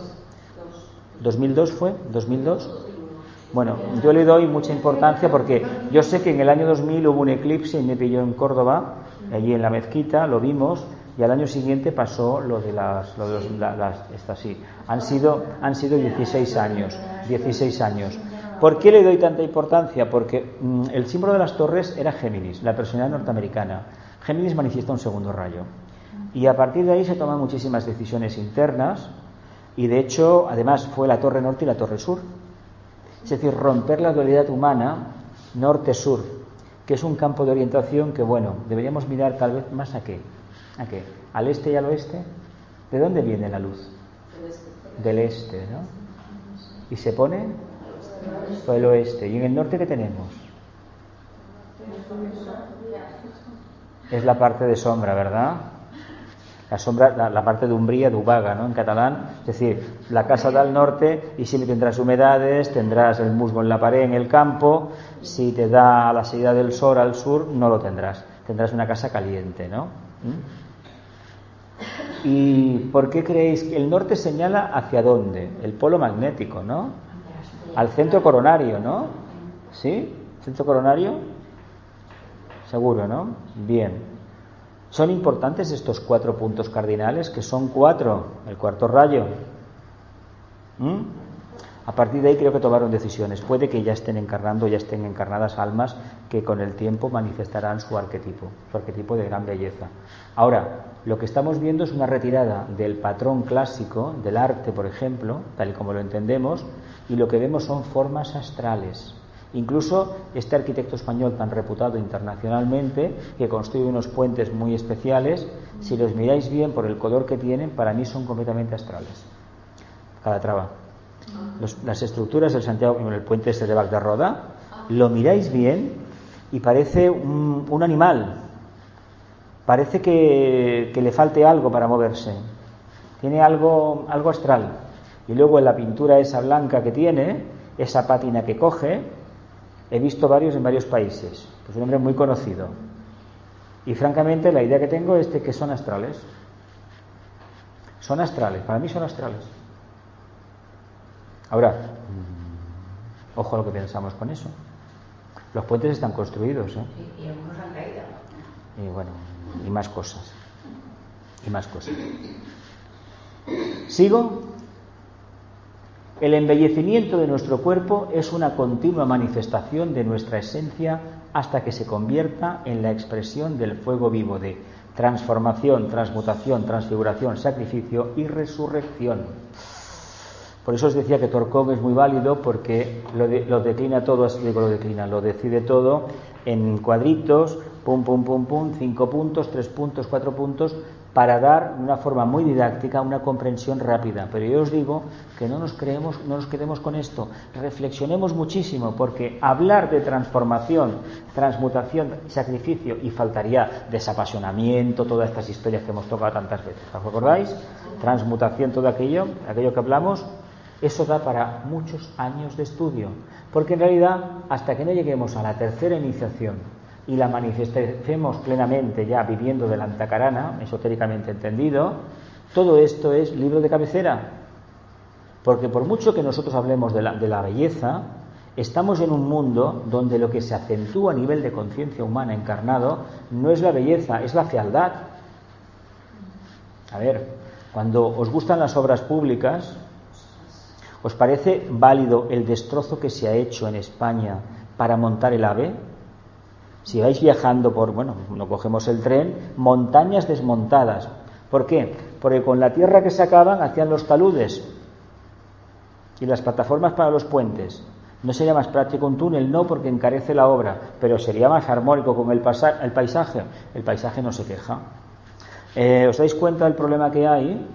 2002 fue, 2002. Bueno, yo le doy mucha importancia porque yo sé que en el año 2000 hubo un eclipse y me pilló en Córdoba, allí en la mezquita, lo vimos, y al año siguiente pasó lo de las, lo de los- la- las- estas sí. Han sido, han sido 16 años, 16 años. ¿Por qué le doy tanta importancia? Porque mm, el símbolo de las torres era Géminis, la personalidad norteamericana. Géminis manifiesta un segundo rayo. Y a partir de ahí se toman muchísimas decisiones internas y de hecho, además, fue la torre norte y la torre sur. Es decir, romper la dualidad humana norte-sur, que es un campo de orientación que, bueno, deberíamos mirar tal vez más a qué. ¿A qué? ¿Al este y al oeste? ¿De dónde viene la luz? Del este, ¿no? y se pone por el oeste. ¿Y en el norte qué tenemos? Es la parte de sombra, ¿verdad? La sombra, la, parte de umbría, de ¿no? En catalán. Es decir, la casa da al norte y siempre tendrás humedades, tendrás el musgo en la pared, en el campo. Si te da la salida del sol al sur, no lo tendrás. Tendrás una casa caliente, ¿no? ¿Mm? ¿Y por qué creéis que el norte señala hacia dónde? El polo magnético, ¿no? Al centro coronario, ¿no? ¿Sí? ¿Centro coronario? Seguro, ¿no? Bien. Son importantes estos cuatro puntos cardinales, que son cuatro, el cuarto rayo. ¿Mm? A partir de ahí creo que tomaron decisiones. Puede que ya estén encarnando, ya estén encarnadas almas que con el tiempo manifestarán su arquetipo, su arquetipo de gran belleza. Ahora, lo que estamos viendo es una retirada del patrón clásico, del arte, por ejemplo, tal y como lo entendemos, y lo que vemos son formas astrales. Incluso este arquitecto español tan reputado internacionalmente, que construye unos puentes muy especiales, si los miráis bien por el color que tienen, para mí son completamente astrales. Calatrava las estructuras del Santiago, el puente este de Bac de Roda, lo miráis bien y parece un, animal. Parece que, le falte algo para moverse. Tiene algo, algo astral. Y luego en la pintura esa blanca que tiene, esa pátina que coge, he visto varios en varios países. Es un hombre muy conocido. Y francamente la idea que tengo es de que son astrales. Son astrales, para mí son astrales. Ahora, ojo a lo que pensamos con eso. Los puentes están construidos. ¿eh? Y, algunos han caído. Y bueno, y más cosas. Y más cosas. ¿Sigo? El embellecimiento de nuestro cuerpo es una continua manifestación de nuestra esencia hasta que se convierta en la expresión del fuego vivo de transformación, transmutación, transfiguración, sacrificio y resurrección. Por eso os decía que Torcón es muy válido porque lo, declina todo, digo lo declina, lo decide todo en cuadritos, pum, pum, pum, pum, cinco puntos, tres puntos, cuatro puntos, para dar de una forma muy didáctica una comprensión rápida. Pero yo os digo que no nos, creemos, no nos quedemos con esto, reflexionemos muchísimo, porque hablar de transformación, transmutación, sacrificio, y faltaría desapasionamiento, todas estas historias que hemos tocado tantas veces, ¿os acordáis? Transmutación, todo aquello, aquello que hablamos, eso da para muchos años de estudio, porque en realidad hasta que no lleguemos a la tercera iniciación y la manifestemos plenamente ya viviendo de la antacarana, esotéricamente entendido, todo esto es libro de cabecera. Porque por mucho que nosotros hablemos de la, de la belleza, estamos en un mundo donde lo que se acentúa a nivel de conciencia humana encarnado no es la belleza, es la fealdad. A ver, cuando os gustan las obras públicas, ¿Os parece válido el destrozo que se ha hecho en España para montar el AVE? Si vais viajando por, bueno, no cogemos el tren, montañas desmontadas. ¿Por qué? Porque con la tierra que sacaban hacían los taludes y las plataformas para los puentes. No sería más práctico un túnel, no, porque encarece la obra, pero sería más armónico con el, el paisaje. El paisaje no se queja. Eh, ¿Os dais cuenta del problema que hay?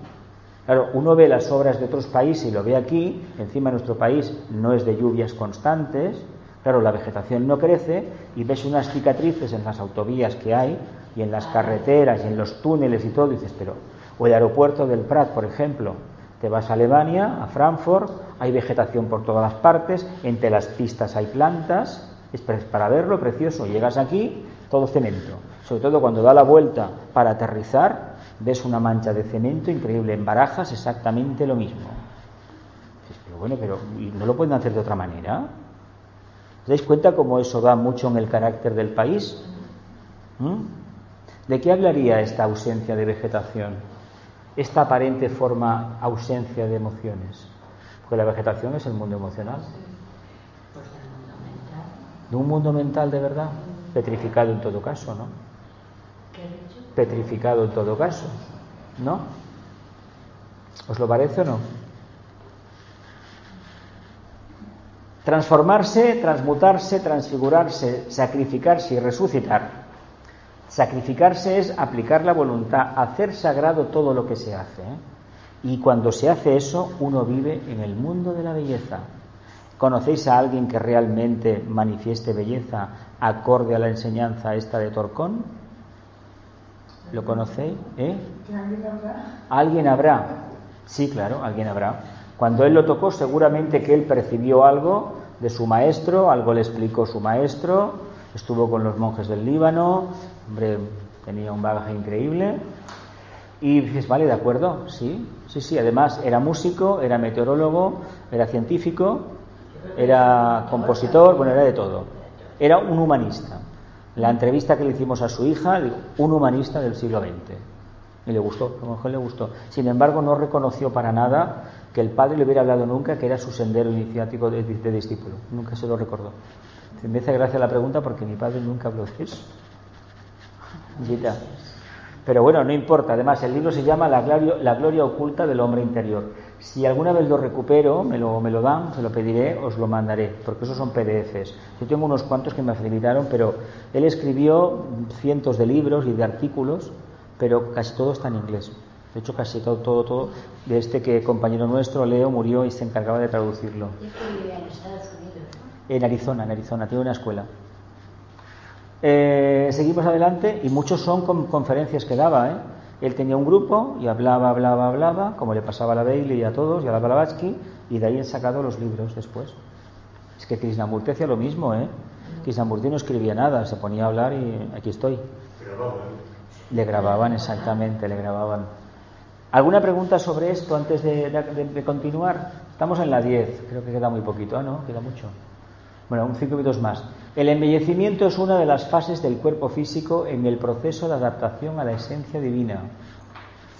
Claro, uno ve las obras de otros países y lo ve aquí, encima nuestro país no es de lluvias constantes, claro, la vegetación no crece y ves unas cicatrices en las autovías que hay y en las carreteras y en los túneles y todo, dices, pero, o el aeropuerto del Prat, por ejemplo, te vas a Alemania, a Frankfurt, hay vegetación por todas las partes, entre las pistas hay plantas, es para verlo precioso, llegas aquí, todo cemento, sobre todo cuando da la vuelta para aterrizar, ves una mancha de cemento increíble. En Barajas exactamente lo mismo. Pero bueno, pero ¿no lo pueden hacer de otra manera? ¿Os dais cuenta cómo eso da mucho en el carácter del país? ¿Mm? ¿De qué hablaría esta ausencia de vegetación? Esta aparente forma ausencia de emociones. Porque la vegetación es el mundo emocional. De un mundo mental de verdad, petrificado en todo caso, ¿no? petrificado en todo caso, ¿no? ¿Os lo parece o no? Transformarse, transmutarse, transfigurarse, sacrificarse y resucitar. Sacrificarse es aplicar la voluntad, hacer sagrado todo lo que se hace. ¿eh? Y cuando se hace eso, uno vive en el mundo de la belleza. ¿Conocéis a alguien que realmente manifieste belleza acorde a la enseñanza esta de Torcón? ¿Lo conocéis? ¿Eh? ¿Alguien habrá? Sí, claro, alguien habrá. Cuando él lo tocó, seguramente que él percibió algo de su maestro, algo le explicó su maestro, estuvo con los monjes del Líbano, hombre, tenía un bagaje increíble. Y dices, vale, de acuerdo, sí, sí, sí. Además, era músico, era meteorólogo, era científico, era compositor, bueno, era de todo. Era un humanista. La entrevista que le hicimos a su hija, un humanista del siglo XX. Y le gustó, a lo mejor le gustó. Sin embargo, no reconoció para nada que el padre le hubiera hablado nunca que era su sendero iniciático de, discípulo. Nunca se lo recordó. Me hace gracia la pregunta porque mi padre nunca habló de eso. Pero bueno, no importa. Además, el libro se llama La gloria, la gloria oculta del hombre interior. Si alguna vez lo recupero, me lo, me lo dan, se lo pediré, os lo mandaré, porque esos son PDFs. Yo tengo unos cuantos que me facilitaron, pero él escribió cientos de libros y de artículos, pero casi todo está en inglés. De hecho, casi todo, todo, todo, de este que compañero nuestro, Leo, murió y se encargaba de traducirlo. Y esto vive en Estados Unidos, ¿no? En Arizona, en Arizona, tiene una escuela. Eh, seguimos adelante y muchos son con conferencias que daba. ¿eh? Él tenía un grupo y hablaba, hablaba, hablaba, como le pasaba a la Bailey y a todos, y a la Blavatsky, y de ahí han sacado los libros después. Es que Krishnamurti hacía lo mismo, ¿eh? Krishnamurti no escribía nada, se ponía a hablar y aquí estoy. Le grababan, exactamente, le grababan. ¿Alguna pregunta sobre esto antes de, de- de continuar? Estamos en la 10, creo que queda muy poquito, ¿ah, no? Queda mucho. Bueno, un cinco minutos más. El embellecimiento es una de las fases del cuerpo físico en el proceso de adaptación a la esencia divina.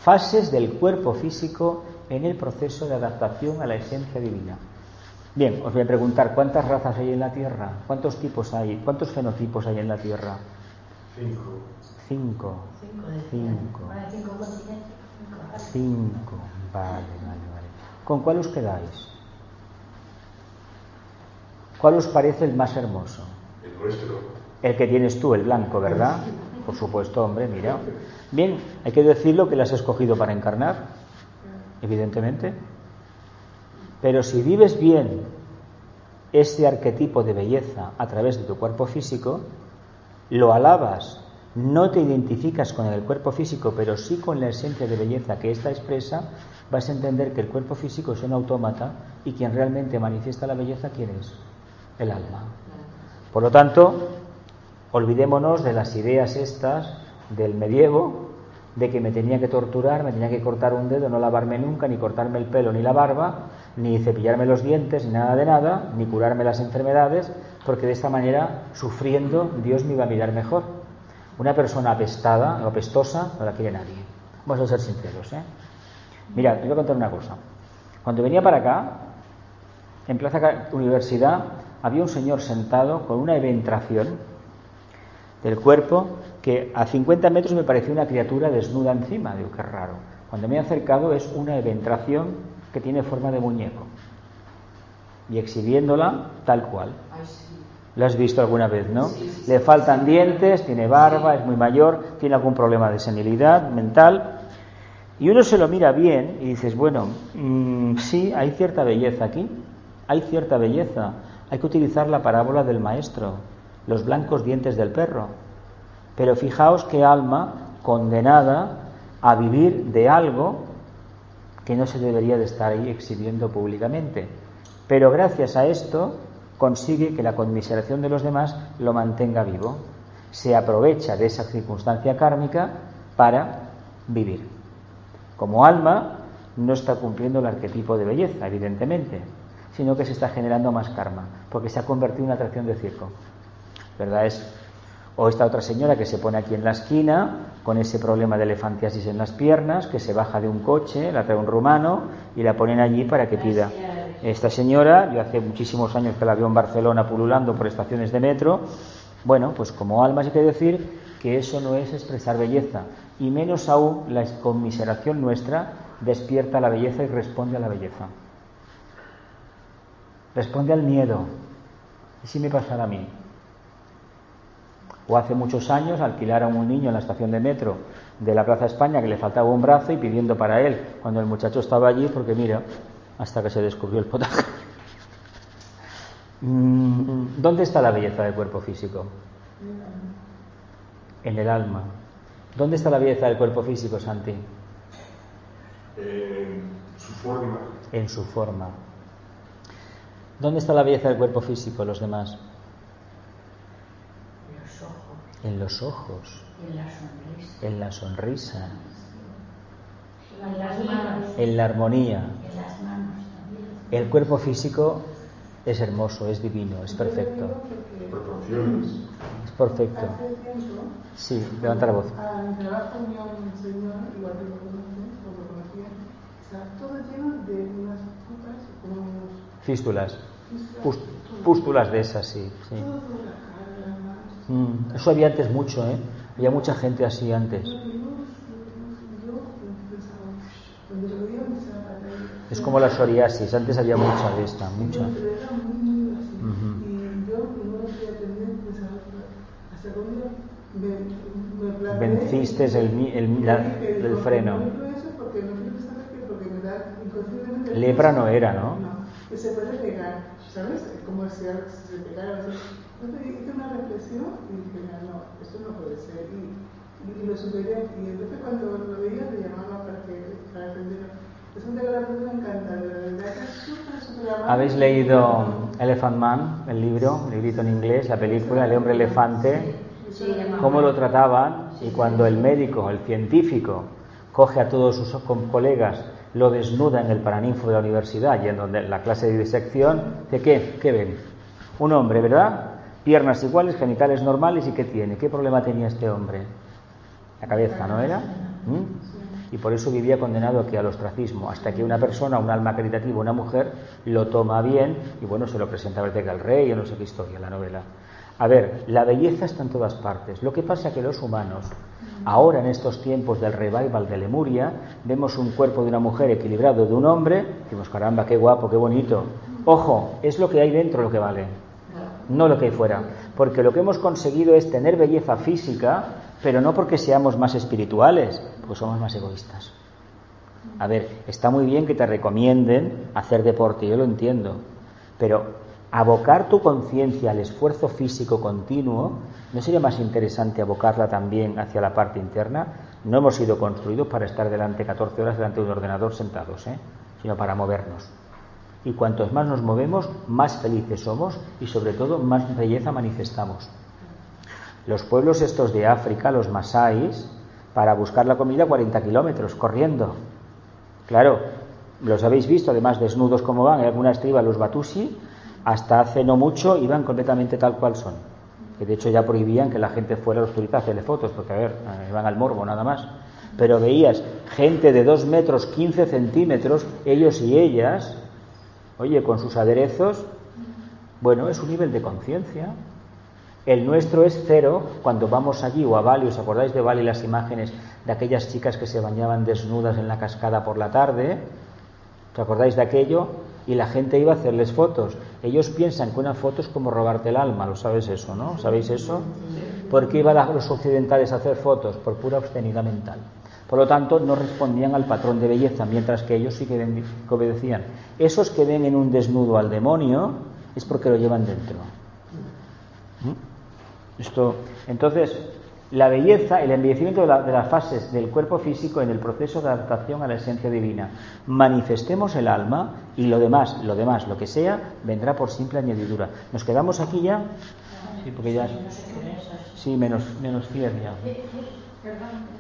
Fases del cuerpo físico en el proceso de adaptación a la esencia divina. Bien, os voy a preguntar, ¿cuántas razas hay en la Tierra? ¿Cuántos tipos hay? ¿Cuántos fenotipos hay en la Tierra? Cinco. Cinco. Cinco Cinco. Bueno, cinco continentes, cinco. Vale, vale, vale. ¿Con cuál os quedáis? ¿Cuál os parece el más hermoso? El nuestro. El que tienes tú, el blanco, ¿verdad? Por supuesto, hombre, mira. Bien, hay que decirlo que lo has escogido para encarnar, evidentemente. Pero si vives bien este arquetipo de belleza a través de tu cuerpo físico, lo alabas, no te identificas con el cuerpo físico, pero sí con la esencia de belleza que ésta expresa, vas a entender que el cuerpo físico es un autómata y quien realmente manifiesta la belleza, ¿quién es? El alma. Por lo tanto, olvidémonos de las ideas estas del medievo, de que me tenía que torturar, me tenía que cortar un dedo, no lavarme nunca, ni cortarme el pelo, ni la barba, ni cepillarme los dientes, ni nada de nada, ni curarme las enfermedades, porque de esta manera, sufriendo, Dios me iba a mirar mejor. Una persona apestada o apestosa no la quiere nadie. Vamos a ser sinceros, ¿eh? Mira, te voy a contar una cosa. Cuando venía para acá, en Plaza Universidad, había un señor sentado con una eventración del cuerpo que a 50 metros me pareció una criatura desnuda encima. Digo, qué raro. Cuando me he acercado es una eventración que tiene forma de muñeco. Y exhibiéndola tal cual. ¿Lo has visto alguna vez, no? Le faltan dientes, tiene barba, es muy mayor, tiene algún problema de senilidad mental. Y uno se lo mira bien y dices, bueno, mm, sí, hay cierta belleza aquí, hay cierta belleza. Hay que utilizar la parábola del maestro, los blancos dientes del perro. Pero fijaos qué alma condenada a vivir de algo que no se debería de estar ahí exhibiendo públicamente. Pero gracias a esto consigue que la conmiseración de los demás lo mantenga vivo. Se aprovecha de esa circunstancia kármica para vivir. Como alma no está cumpliendo el arquetipo de belleza, evidentemente, sino que se está generando más karma, porque se ha convertido en una atracción de circo. ¿Verdad? Es o esta otra señora que se pone aquí en la esquina con ese problema de elefantiasis en las piernas, que se baja de un coche, la trae un rumano y la ponen allí para que pida. Esta señora, yo hace muchísimos años que la veo en Barcelona pululando por estaciones de metro, bueno, pues como alma hay que decir que eso no es expresar belleza, y menos aún la conmiseración nuestra despierta la belleza y responde a la belleza. Responde al miedo. ¿Y si me pasara a mí? O hace muchos años alquilaron un niño en la estación de metro de la Plaza España que le faltaba un brazo y pidiendo para él, cuando el muchacho estaba allí, porque mira, hasta que se descubrió el potaje. Mm, ¿Dónde está la belleza del cuerpo físico? En el alma. ¿Dónde está la belleza del cuerpo físico, Santi? En su forma. En su forma. ¿Dónde está la belleza del cuerpo físico, los demás? Los ojos, En los ojos, en la sonrisa, en la sonrisa, en las manos, en la armonía. en las manos. El cuerpo físico es hermoso, es divino, es perfecto. Proporciones. Es perfecto. Sí, levanta la voz. a mi trabajo venía un señor, igual que lo conoces, o lo conocía, está todo lleno de unas putas, como unos Fístulas. pústulas de esas, sí. sí. Mm, Eso había antes mucho, ¿eh? Había mucha gente así antes. Yo, yo pensaba, cuando lo veía pensaba, "Ay, Es como la psoriasis, antes había mucha de esta, mucha. Planteé- Venciste el el- la- el freno. Eso. Lepra no era, ¿no? No, se puede pegar, ¿sabes? Como si se pegara. Entonces hice una reflexión y dije, "Ah, no, esto no puede ser. Y, y, y lo superé. Y entonces cuando lo veía, le llamaba para, que, para atenderlo. Es un regalo que me encanta, de verdad que es súper, súper amable. ¿Habéis leído Elephant Man, el libro, el librito en inglés, la película, El hombre elefante? Cómo lo trataban y cuando el médico, el científico, coge a todos sus co- colegas, lo desnuda en el paraninfo de la universidad y en donde la clase de disección, ¿de qué? ¿Qué ven? Un hombre, ¿verdad? Piernas iguales, genitales normales y ¿qué tiene? ¿Qué problema tenía este hombre? La cabeza, ¿no era? ¿Mm? Y por eso vivía condenado aquí al ostracismo, hasta que una persona, un alma caritativa, una mujer, lo toma bien y bueno, se lo presenta a Verteca al rey o no sé qué historia, la novela. A ver, la belleza está en todas partes. Lo que pasa es que los humanos, ahora en estos tiempos del revival de Lemuria, vemos un cuerpo de una mujer equilibrado de un hombre, decimos, caramba, qué guapo, qué bonito. Ojo, es lo que hay dentro lo que vale, no lo que hay fuera. Porque lo que hemos conseguido es tener belleza física, pero no porque seamos más espirituales, porque somos más egoístas. A ver, está muy bien que te recomienden hacer deporte, yo lo entiendo, pero abocar tu conciencia al esfuerzo físico continuo, ¿no sería más interesante abocarla también hacia la parte interna? No hemos sido construidos para estar delante 14 horas delante de un ordenador sentados, ¿eh? sino para movernos. Y cuantos más nos movemos, más felices somos y sobre todo más belleza manifestamos. Los pueblos estos de África, los masáis, para buscar la comida 40 kilómetros, corriendo. Claro, los habéis visto, además desnudos como van, en algunas tribus los batusi, hasta hace no mucho iban completamente tal cual son. Que de hecho ya prohibían que la gente fuera a los turistas a hacerle fotos, porque a ver, eh, iban al morbo nada más. Pero veías gente de 2 metros 15 centímetros, ellos y ellas, oye, con sus aderezos, bueno, es un nivel de conciencia. El nuestro es cero cuando vamos allí o a Bali, ¿os acordáis de Bali las imágenes de aquellas chicas que se bañaban desnudas en la cascada por la tarde? ¿Os acordáis de aquello? Y la gente iba a hacerles fotos. Ellos piensan que una foto es como robarte el alma, ¿lo sabes eso, no? ¿Sabéis eso? ¿Por qué iban los occidentales a hacer fotos? Por pura obscenidad mental. Por lo tanto, no respondían al patrón de belleza, mientras que ellos sí que, obedecían. Esos que ven en un desnudo al demonio es porque lo llevan dentro. Esto, entonces, la belleza, el embellecimiento de, la- de las fases del cuerpo físico en el proceso de adaptación a la esencia divina. Manifestemos el alma y lo demás, lo demás, lo que sea, vendrá por simple añadidura. ¿Nos quedamos aquí ya? Sí, porque ya. Sí, menos, menos 100 ya.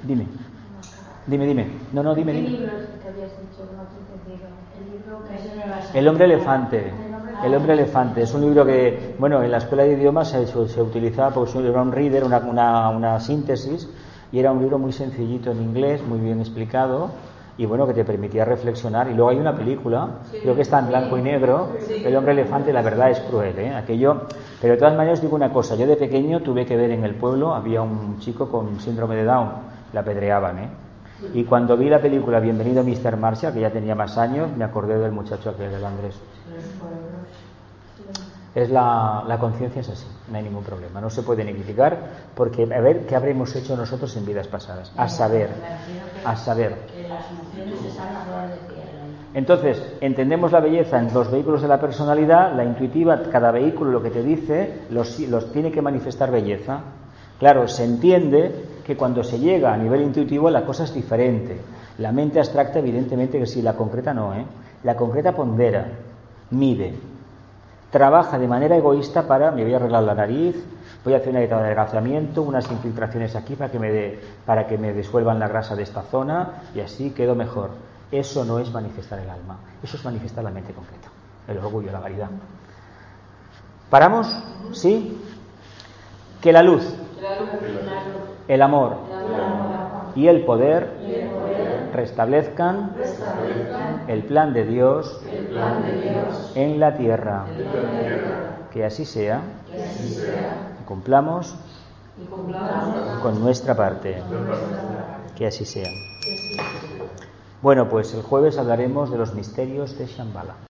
Dime, dime, dime. No, no, dime, ¿qué dime. El hombre elefante. El hombre elefante es un libro que, bueno, en la escuela de idiomas se, utilizaba porque era un reader, una, una, una síntesis, y era un libro muy sencillito en inglés, muy bien explicado, y bueno, que te permitía reflexionar. Y luego hay una película, creo que está en blanco y negro, El hombre elefante, la verdad es cruel, ¿eh? Aquello, pero de todas maneras digo una cosa, yo de pequeño tuve que ver en el pueblo, había un chico con síndrome de Down, la apedreaban, ¿eh? Y cuando vi la película Bienvenido Mr. Marshall, que ya tenía más años, me acordé del muchacho aquel del Andrés. Es la, la conciencia es así, no hay ningún problema. No se puede ni porque a ver qué habremos hecho nosotros en vidas pasadas. A saber, a saber. Entonces, entendemos la belleza en los vehículos de la personalidad, la intuitiva, cada vehículo lo que te dice, los, los tiene que manifestar belleza. Claro, se entiende que cuando se llega a nivel intuitivo la cosa es diferente. La mente abstracta, evidentemente que sí, la concreta no, ¿eh? La concreta pondera, mide, trabaja de manera egoísta para, me voy a arreglar la nariz, voy a hacer un adelgazamiento, unas infiltraciones aquí para que, me de- para que me disuelvan la grasa de esta zona y así quedo mejor. Eso no es manifestar el alma, eso es manifestar la mente concreta, el orgullo, la vanidad. ¿Paramos? ¿Sí? Que la luz, el amor y el poder restablezcan el plan de Dios en la tierra. Que así sea. Y cumplamos con nuestra parte. Que así sea. Bueno, pues el jueves hablaremos de los misterios de Shambhala.